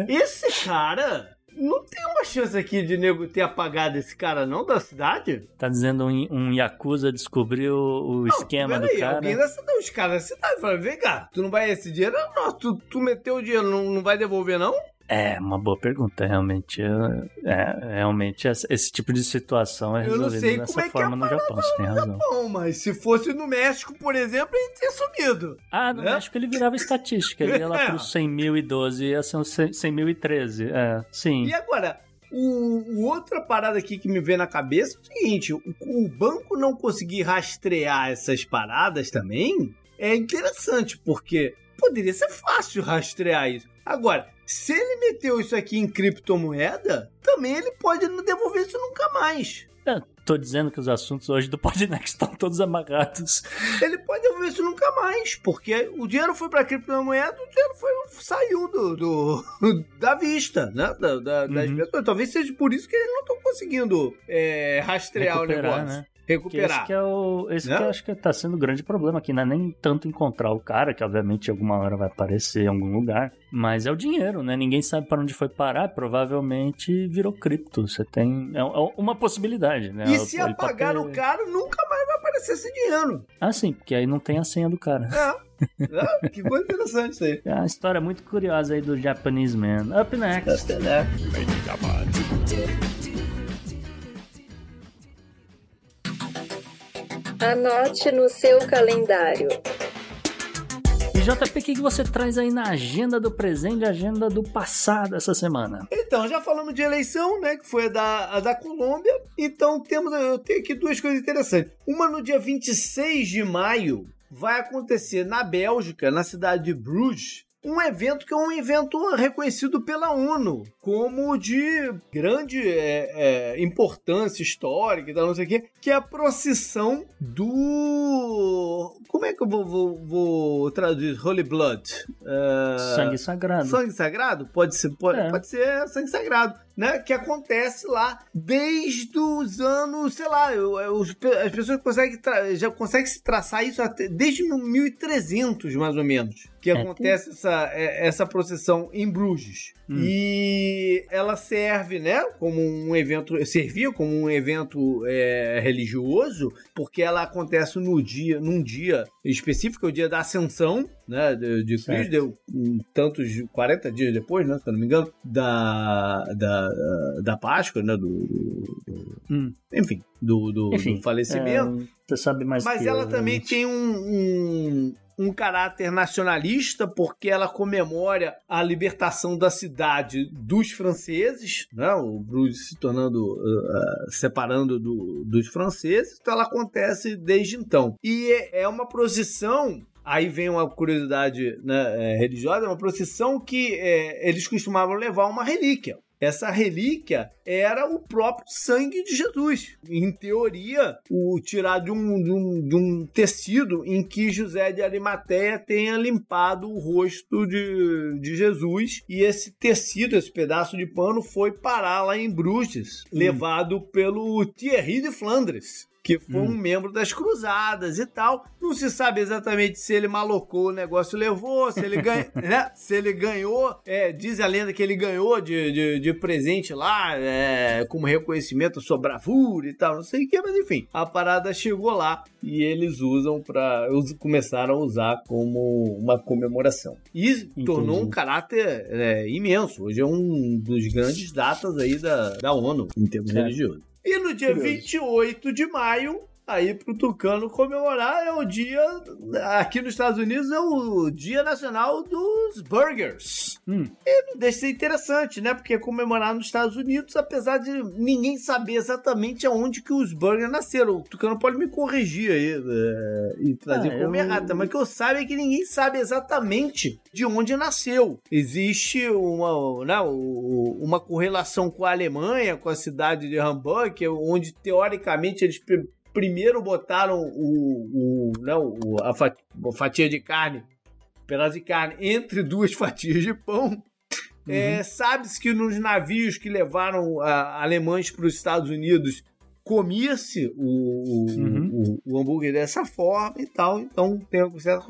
esse cara não tem uma chance aqui de nego ter apagado esse cara, não, da cidade? Tá dizendo um, um Yakuza descobriu o não, esquema do aí, cara. Alguém dessa, não, os caras da cidade falaram: vem cá, tu não vai esse dinheiro? Não, tu, tu meteu o dinheiro, não, não vai devolver, não? É, uma boa pergunta, realmente. É, realmente, esse tipo de situação é resolvido dessa é forma é no Japão, você tem razão. Japão, mas se fosse no México, por exemplo, ele teria sumido. Ah, no né? México ele virava estatística, ele ia lá é. pro 100.012, ia ser um 100.013, é, sim. E agora, o, o, outra parada aqui que me vem na cabeça é o seguinte: o, o, banco não conseguir rastrear essas paradas também é interessante, porque poderia ser fácil rastrear isso. Agora, se ele meteu isso aqui em criptomoeda, também ele pode não devolver isso nunca mais. É, tô dizendo que os assuntos hoje do Podnext estão todos amarrados. Ele pode devolver isso nunca mais, porque o dinheiro foi para criptomoeda, o dinheiro foi, saiu do, do da vista, né? Da, da, uhum. das pessoas. Talvez seja por isso que eles não estão conseguindo é, rastrear Recuperar, o negócio. Né? Recuperar. esse que é o, esse que eu acho que tá sendo o grande problema aqui, não é nem tanto encontrar o cara, que obviamente alguma hora vai aparecer em algum lugar, mas é o dinheiro, né? Ninguém sabe para onde foi parar, provavelmente virou cripto. Você tem é, é uma possibilidade, né? E se apagar ter... o cara, nunca mais vai aparecer esse dinheiro. Ah, sim, porque aí não tem a senha do cara. É. Ah, que coisa interessante isso aí. É uma história muito curiosa aí do Japanese Man. Up next. Up next. Anote no seu calendário. E JP, o que você traz aí na agenda do presente e agenda do passado essa semana? Então, já falamos de eleição, né? Que foi a da, a da Colômbia. Então, temos, eu tenho aqui duas coisas interessantes. Uma no dia 26 de maio vai acontecer na Bélgica, na cidade de Bruges, um evento que é um evento reconhecido pela ONU como de grande é, é, importância histórica e tal, não sei o quê, que é a procissão do. Como é que eu vou, vou, vou traduzir? Holy Blood? Uh... Sangue sagrado. Sangue sagrado? Pode ser, pode, é. pode ser sangue sagrado. Né? Que acontece lá desde os anos, sei lá, os, as pessoas conseguem já conseguem se traçar isso até, desde 1300, mais ou menos que é, acontece essa, é, essa procissão em Bruges. Hum. E ela serve, né, como um evento, servia como um evento é, religioso, porque ela acontece no dia, num dia específico, o dia da Ascensão, né, de, de deu tantos 40 dias depois, né, se eu não me engano, da, da, da Páscoa, né, do, do hum. enfim, do, do, enfim, do falecimento. É, você sabe mais Mas ela eu, também tem um, um um caráter nacionalista, porque ela comemora a libertação da cidade dos franceses, né? o Bruges se tornando, uh, separando do, dos franceses, então ela acontece desde então. E é uma procissão Aí vem uma curiosidade né, religiosa, uma procissão que é, eles costumavam levar uma relíquia. Essa relíquia era o próprio sangue de Jesus. Em teoria, o tirado de um, de um, de um tecido em que José de Arimateia tenha limpado o rosto de, de Jesus. E esse tecido, esse pedaço de pano, foi parar lá em Bruges, hum. levado pelo Thierry de Flandres que foi hum. um membro das cruzadas e tal. Não se sabe exatamente se ele malocou o negócio levou, se ele, ganha, né? se ele ganhou. É, diz a lenda que ele ganhou de, de, de presente lá, é, como reconhecimento à sua bravura e tal, não sei o que, mas enfim, a parada chegou lá e eles usam para começaram a usar como uma comemoração. E Entendi. tornou um caráter é, imenso. Hoje é um dos grandes datas aí da, da ONU em termos religiosos. E no dia Curioso. 28 de maio, aí pro Tucano comemorar é o dia aqui nos Estados Unidos é o Dia Nacional dos Burgers. Hum. E não deixa de ser interessante, né? Porque comemorar nos Estados Unidos, apesar de ninguém saber exatamente aonde que os burgers nasceram. O Tucano pode me corrigir aí é, e trazer ah, como eu... errado, mas o que eu saiba é que ninguém sabe exatamente de onde nasceu. Existe uma, né, uma correlação com a Alemanha, com a cidade de Hamburg, onde teoricamente eles primeiro botaram o, o, não, o, a fatia de carne, pedaço de carne, entre duas fatias de pão. Uhum. É, Sabe-se que nos navios que levaram a, alemães para os Estados Unidos comia-se o, o, uhum. o, o, hambúrguer dessa forma e tal. Então tem uma certa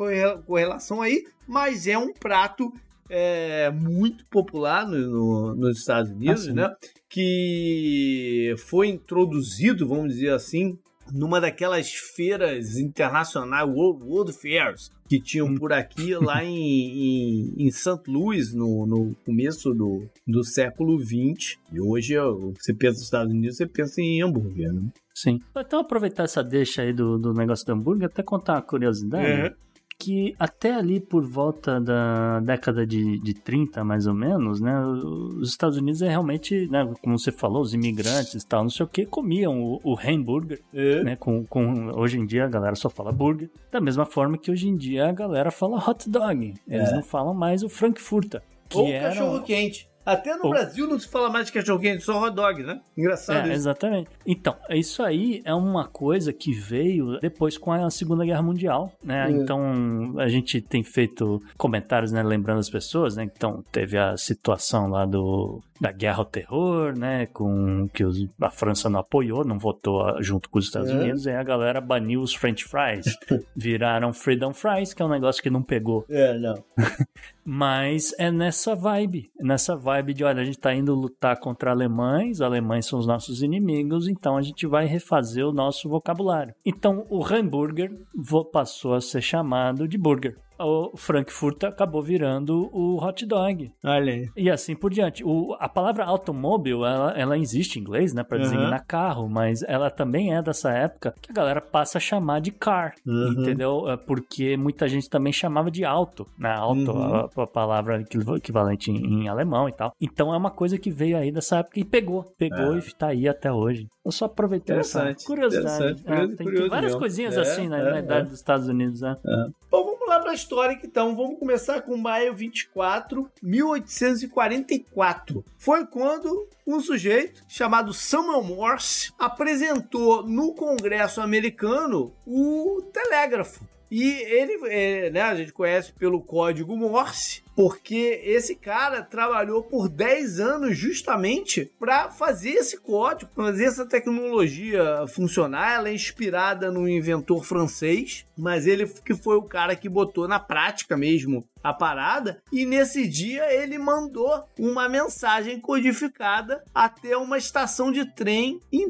correlação aí, mas é um prato é, muito popular no, no, nos Estados Unidos, assim. né? Que foi introduzido, vamos dizer assim, numa daquelas feiras internacionais, World, World Fairs, que tinham hum. por aqui lá em, em, em St. Louis, no, no começo do, do século XX. E hoje, você pensa nos Estados Unidos, você pensa em hambúrguer, né? Sim. Então, aproveitar essa deixa aí do, do negócio do hambúrguer, até contar uma curiosidade. Que até ali por volta da década de, de 30, mais ou menos, né, os Estados Unidos é realmente, né, como você falou, os imigrantes e tal, não sei o que, comiam o, o hambúrguer, é. né, com, com, hoje em dia a galera só fala burger, da mesma forma que hoje em dia a galera fala hot dog, eles é. não falam mais o frankfurter. Que Ou era... cachorro quente. Até no Brasil não se fala mais de cachorro quente, só hot dog, né? Engraçado é, isso. Exatamente. Então, isso aí é uma coisa que veio depois com a Segunda Guerra Mundial, né? É. Então, a gente tem feito comentários, né, lembrando as pessoas, né? Então, teve a situação lá do da guerra ao terror, né? Com que os, a França não apoiou, não votou junto com os Estados é. Unidos, e a galera baniu os French fries. Viraram Freedom Fries, que é um negócio que não pegou. É, não. Mas é nessa vibe, nessa vibe de, olha, a gente tá indo lutar contra alemães, alemães são os nossos inimigos, então a gente vai refazer o nosso vocabulário. Então o hambúrguer passou a ser chamado de burger o Frankfurt acabou virando o hot dog. Olha aí. E assim por diante. O, a palavra automóvel, ela, ela existe em inglês, né? Pra uhum. designar carro, mas ela também é dessa época que a galera passa a chamar de car, uhum. entendeu? É porque muita gente também chamava de auto, né? Auto, uhum. a, a, palavra equivalente em, em, alemão e tal. Então é uma coisa que veio aí dessa época e pegou. Pegou é. e tá aí até hoje. Eu só aproveitei essa curiosidade. É, tem, tem, várias mesmo. coisinhas é, assim né, na é, idade é. dos Estados Unidos, né? Bom, vamos lá pra história então. Vamos começar com maio 24, 1844. Foi quando um sujeito chamado Samuel Morse apresentou no Congresso americano o telégrafo. E ele, é, né, a gente conhece pelo código Morse, porque esse cara trabalhou por 10 anos justamente para fazer esse código, fazer essa tecnologia funcionar. Ela é inspirada no inventor francês, mas ele que foi o cara que botou na prática mesmo a parada e nesse dia ele mandou uma mensagem codificada até uma estação de trem em,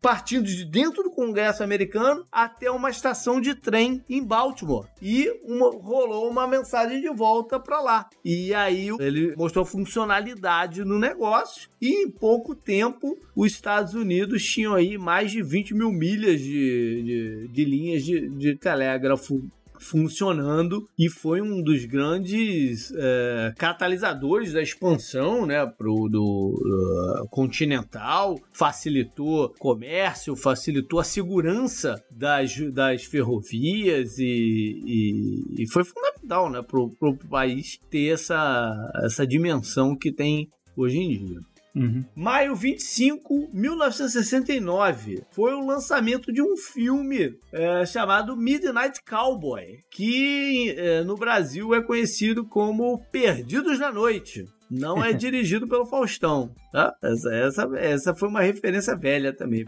partindo de dentro do Congresso americano até uma estação de trem em Baltimore e uma, rolou uma mensagem de volta para lá e aí ele mostrou funcionalidade no negócio e em pouco tempo os Estados Unidos tinham aí mais de 20 mil milhas de, de, de linhas de, de telégrafo funcionando e foi um dos grandes é, catalisadores da expansão né, pro, do uh, continental, facilitou comércio, facilitou a segurança das, das ferrovias e, e, e foi fundamental né, para o país ter essa, essa dimensão que tem hoje em dia. Uhum. Maio 25, 1969, foi o lançamento de um filme é, chamado Midnight Cowboy, que é, no Brasil é conhecido como Perdidos na Noite. Não é dirigido pelo Faustão, tá? Essa, essa, essa foi uma referência velha também.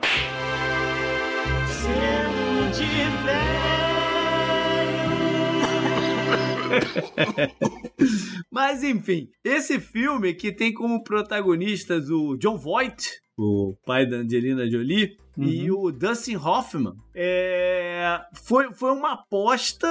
Mas enfim, esse filme que tem como protagonistas o John Voight, o pai da Angelina Jolie, uhum. e o Dustin Hoffman, é... foi, foi uma aposta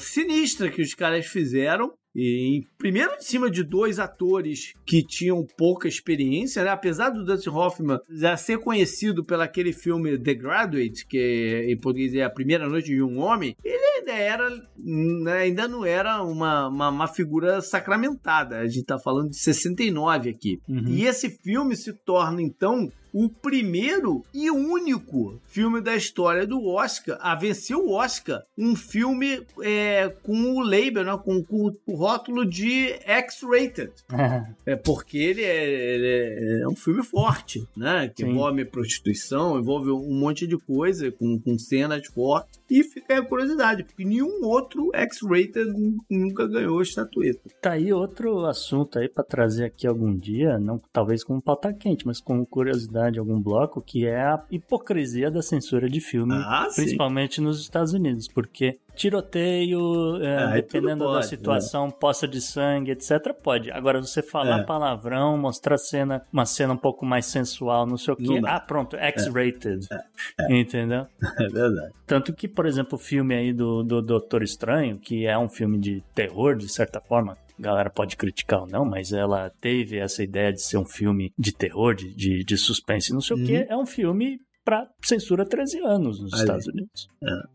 sinistra que os caras fizeram e, primeiro, em cima de dois atores que tinham pouca experiência, né? Apesar do Dustin Hoffman já ser conhecido pelo aquele filme The Graduate, que em português é A Primeira Noite de um Homem, ele ainda era, né? ainda não era uma, uma, uma, figura sacramentada. A gente tá falando de 69 aqui. Uhum. E esse filme se torna, então, o primeiro e único filme da história do Oscar a vencer o Oscar. Um filme é, com o label, né, com, com, o rótulo de X-rated. é porque ele é, ele é, é, um filme forte, né? Que Sim. envolve prostituição, envolve um monte de coisa, com, com cenas fortes. E fica aí a curiosidade, porque nenhum outro X-rated nunca ganhou estatueta. Tá aí outro assunto aí para trazer aqui algum dia, não talvez com pauta quente, mas com curiosidade de algum bloco, que é a hipocrisia da censura de filme, ah, principalmente nos Estados Unidos, porque tiroteio, é, ah, dependendo pode, da situação, né? poça de sangue, etc, pode. Agora você falar é. palavrão, mostrar cena, uma cena um pouco mais sensual, não sei o quê. Ah, pronto, X-rated. É. é. Entendeu? É verdade. Tanto que, por exemplo, o filme aí do, do Doutor Estranho, que é um filme de terror, de certa forma, galera pode criticar ou não, mas ela teve essa ideia de ser um filme de terror, de, de, de suspense, não sei uhum. o que. É um filme para censura 13 anos nos Estados Unidos.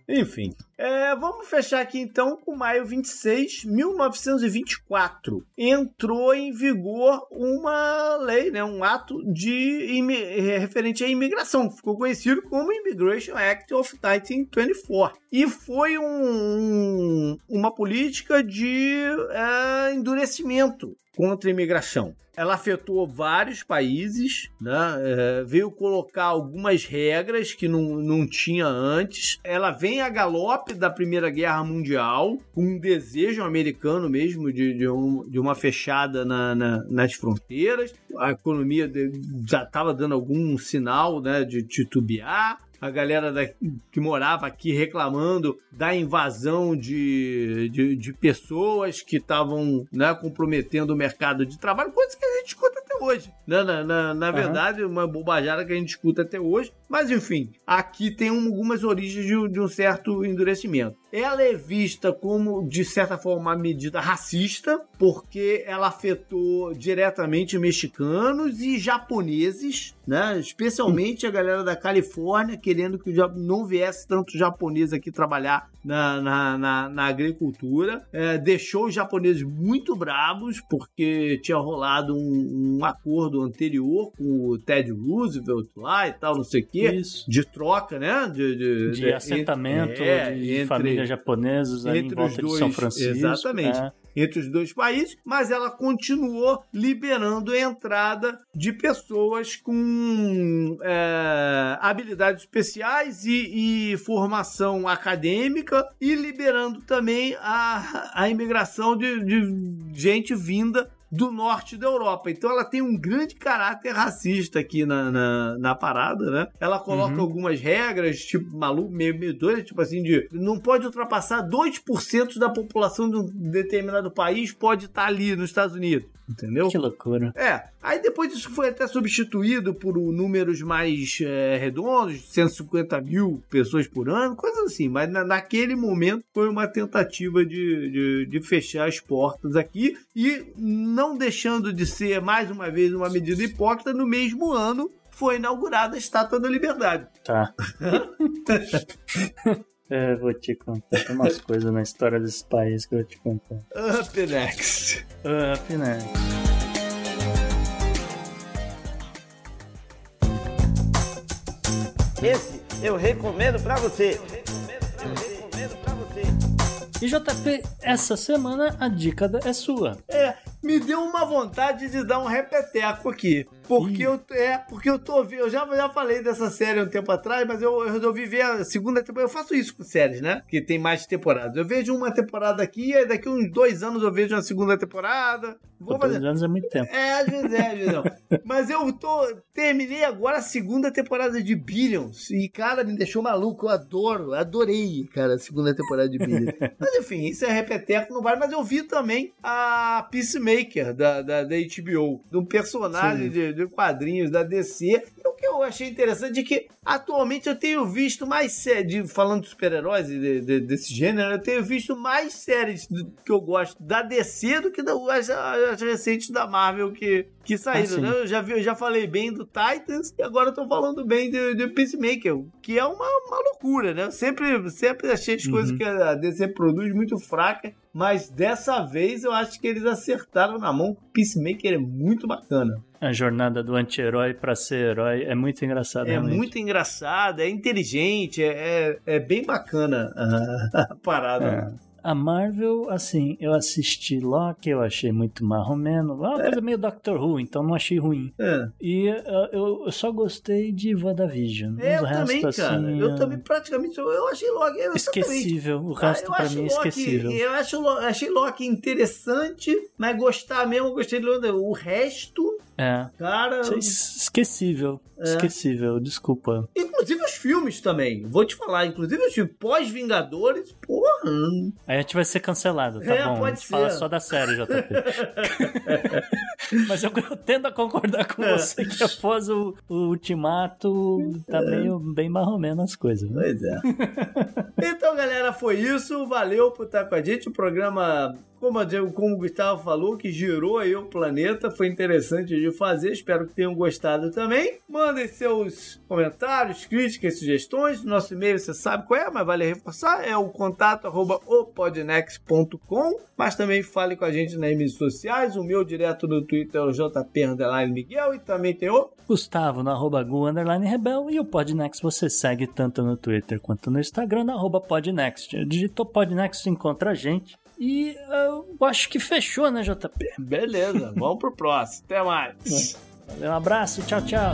É. Enfim, é, vamos fechar aqui então com maio 26, 1924. Entrou em vigor uma lei, né, um ato de referente à imigração, ficou conhecido como Immigration Act of 1924. E foi um, uma política de é, endurecimento contra a imigração. Ela afetou vários países, né? É, veio colocar algumas regras que não, não tinha antes. Ela vem a galope da Primeira Guerra Mundial, com um desejo americano mesmo de, de, um, de uma fechada na, na, nas fronteiras. A economia já estava dando algum sinal né, de titubear a galera da, que morava aqui reclamando da invasão de, de, de pessoas que estavam né, comprometendo o mercado de trabalho, coisa que a gente escuta até hoje. Né? Na, na, na uhum. verdade, uma bobajada que a gente escuta até hoje. Mas enfim, aqui tem um, algumas origens de, de um certo endurecimento. Ela é vista como, de certa forma, uma medida racista, porque ela afetou diretamente mexicanos e japoneses, né? especialmente a galera da Califórnia, querendo que não viesse tanto japonês aqui trabalhar na, na, na, na agricultura. É, deixou os japoneses muito bravos, porque tinha rolado um, um, acordo anterior com o Ted Roosevelt lá e tal, não sei o quê, Isso. de troca, né? De, de, de, assentamento é, de entre, famílias japonesas ali em volta dois, de São Francisco. Exatamente. É. entre os dois países, mas ela continuou liberando a entrada de pessoas com é, habilidades especiais e, e, formação acadêmica e liberando também a, a imigração de, de gente vinda do norte da Europa. Então ela tem um grande caráter racista aqui na, na, na parada, né? Ela coloca uhum. algumas regras, tipo, maluco, meio, meio doido, tipo assim, de não pode ultrapassar 2% da população de um determinado país pode estar ali nos Estados Unidos. Entendeu? Que loucura. É. Aí depois isso foi até substituído por números mais é, redondos, 150 mil pessoas por ano, coisas assim. Mas na, naquele momento foi uma tentativa de, de, de, fechar as portas aqui e não deixando de ser, mais uma vez, uma medida hipócrita, no mesmo ano foi inaugurada a Estátua da Liberdade. Tá. É, vou te contar. Tem umas coisas na história desse país que eu vou te contar. Up next. Up next. Esse eu recomendo pra você. E JP, essa semana a dica é sua. É, me deu uma vontade de dar um repeteco aqui. Porque eu, é, porque eu tô Eu já, já falei dessa série um tempo atrás, mas eu, eu resolvi ver a segunda temporada. Eu faço isso com séries, né? Que tem mais temporadas. Eu vejo uma temporada aqui, e daqui uns dois anos eu vejo uma segunda temporada. Vou fazer. Dois anos é muito tempo. É, às vezes é, às vezes não. mas eu tô. Terminei agora a segunda temporada de Billions. E, cara, me deixou maluco. Eu adoro, adorei, cara, a segunda temporada de Billions. mas enfim, isso é repeteco, não vale. Mas eu vi também a Peacemaker da, da, da HBO. De um personagem de, de quadrinhos da DC. E o que eu achei interessante é que atualmente eu tenho visto mais séries, falando de super-heróis de, de, desse gênero, eu tenho visto mais séries que eu gosto da DC do que das, as recentes da Marvel que, que saíram, ah, né? Eu já, vi, eu já falei bem do Titans e agora eu tô falando bem de, de Peacemaker, que é uma, uma loucura, né? Eu sempre, sempre achei as uhum. coisas que a DC produz muito fracas, mas dessa vez eu acho que eles acertaram na mão. Peacemaker é muito bacana. A jornada do anti-herói para ser herói é muito engraçada. É realmente. muito engraçada, é inteligente, é, é, é bem bacana a, a parada. É. A Marvel, assim, eu assisti Loki, eu achei muito marromeno. É uma é. coisa meio Doctor Who, então não achei ruim. É. E uh, eu, eu, só gostei de WandaVision. É, eu resto, também, cara. Assim, eu também praticamente, eu achei Loki... Eu esquecível, o resto ah, pra mim é esquecível. Eu acho, achei Loki interessante, mas gostar mesmo, eu gostei de O resto... É. Cara. Esquecível. É. Esquecível, desculpa. Inclusive os filmes também. Vou te falar, inclusive os filmes pós-Vingadores, porra. Aí a gente vai ser cancelado, tá é, bom? Pode a gente ser. fala só da série, JP. Mas eu, eu, tendo a concordar com é. você que após o, o ultimato tá é. meio bem marromeno as coisas. Né? Pois é. então, galera, foi isso. Valeu por estar com a gente. O programa como, como o Gustavo falou, que girou aí o planeta, foi interessante de fazer, espero que tenham gostado também. Mandem seus comentários, críticas, sugestões, nosso e-mail você sabe qual é, mas vale reforçar, é o contato arroba opodnex.com, mas também fale com a gente nas redes sociais, o meu direto no Twitter é o JP Miguel e também tem o Gustavo no arroba Gu Rebel e o Podnext você segue tanto no Twitter quanto no Instagram no arroba Podnext. Digitou Podnext encontra a gente. E eu acho que fechou, né, JP? Beleza, vamos pro próximo. Até mais. Valeu, um abraço, tchau, tchau.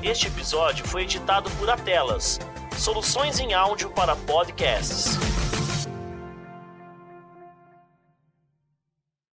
Este episódio foi editado por Atelas, soluções em áudio para podcasts.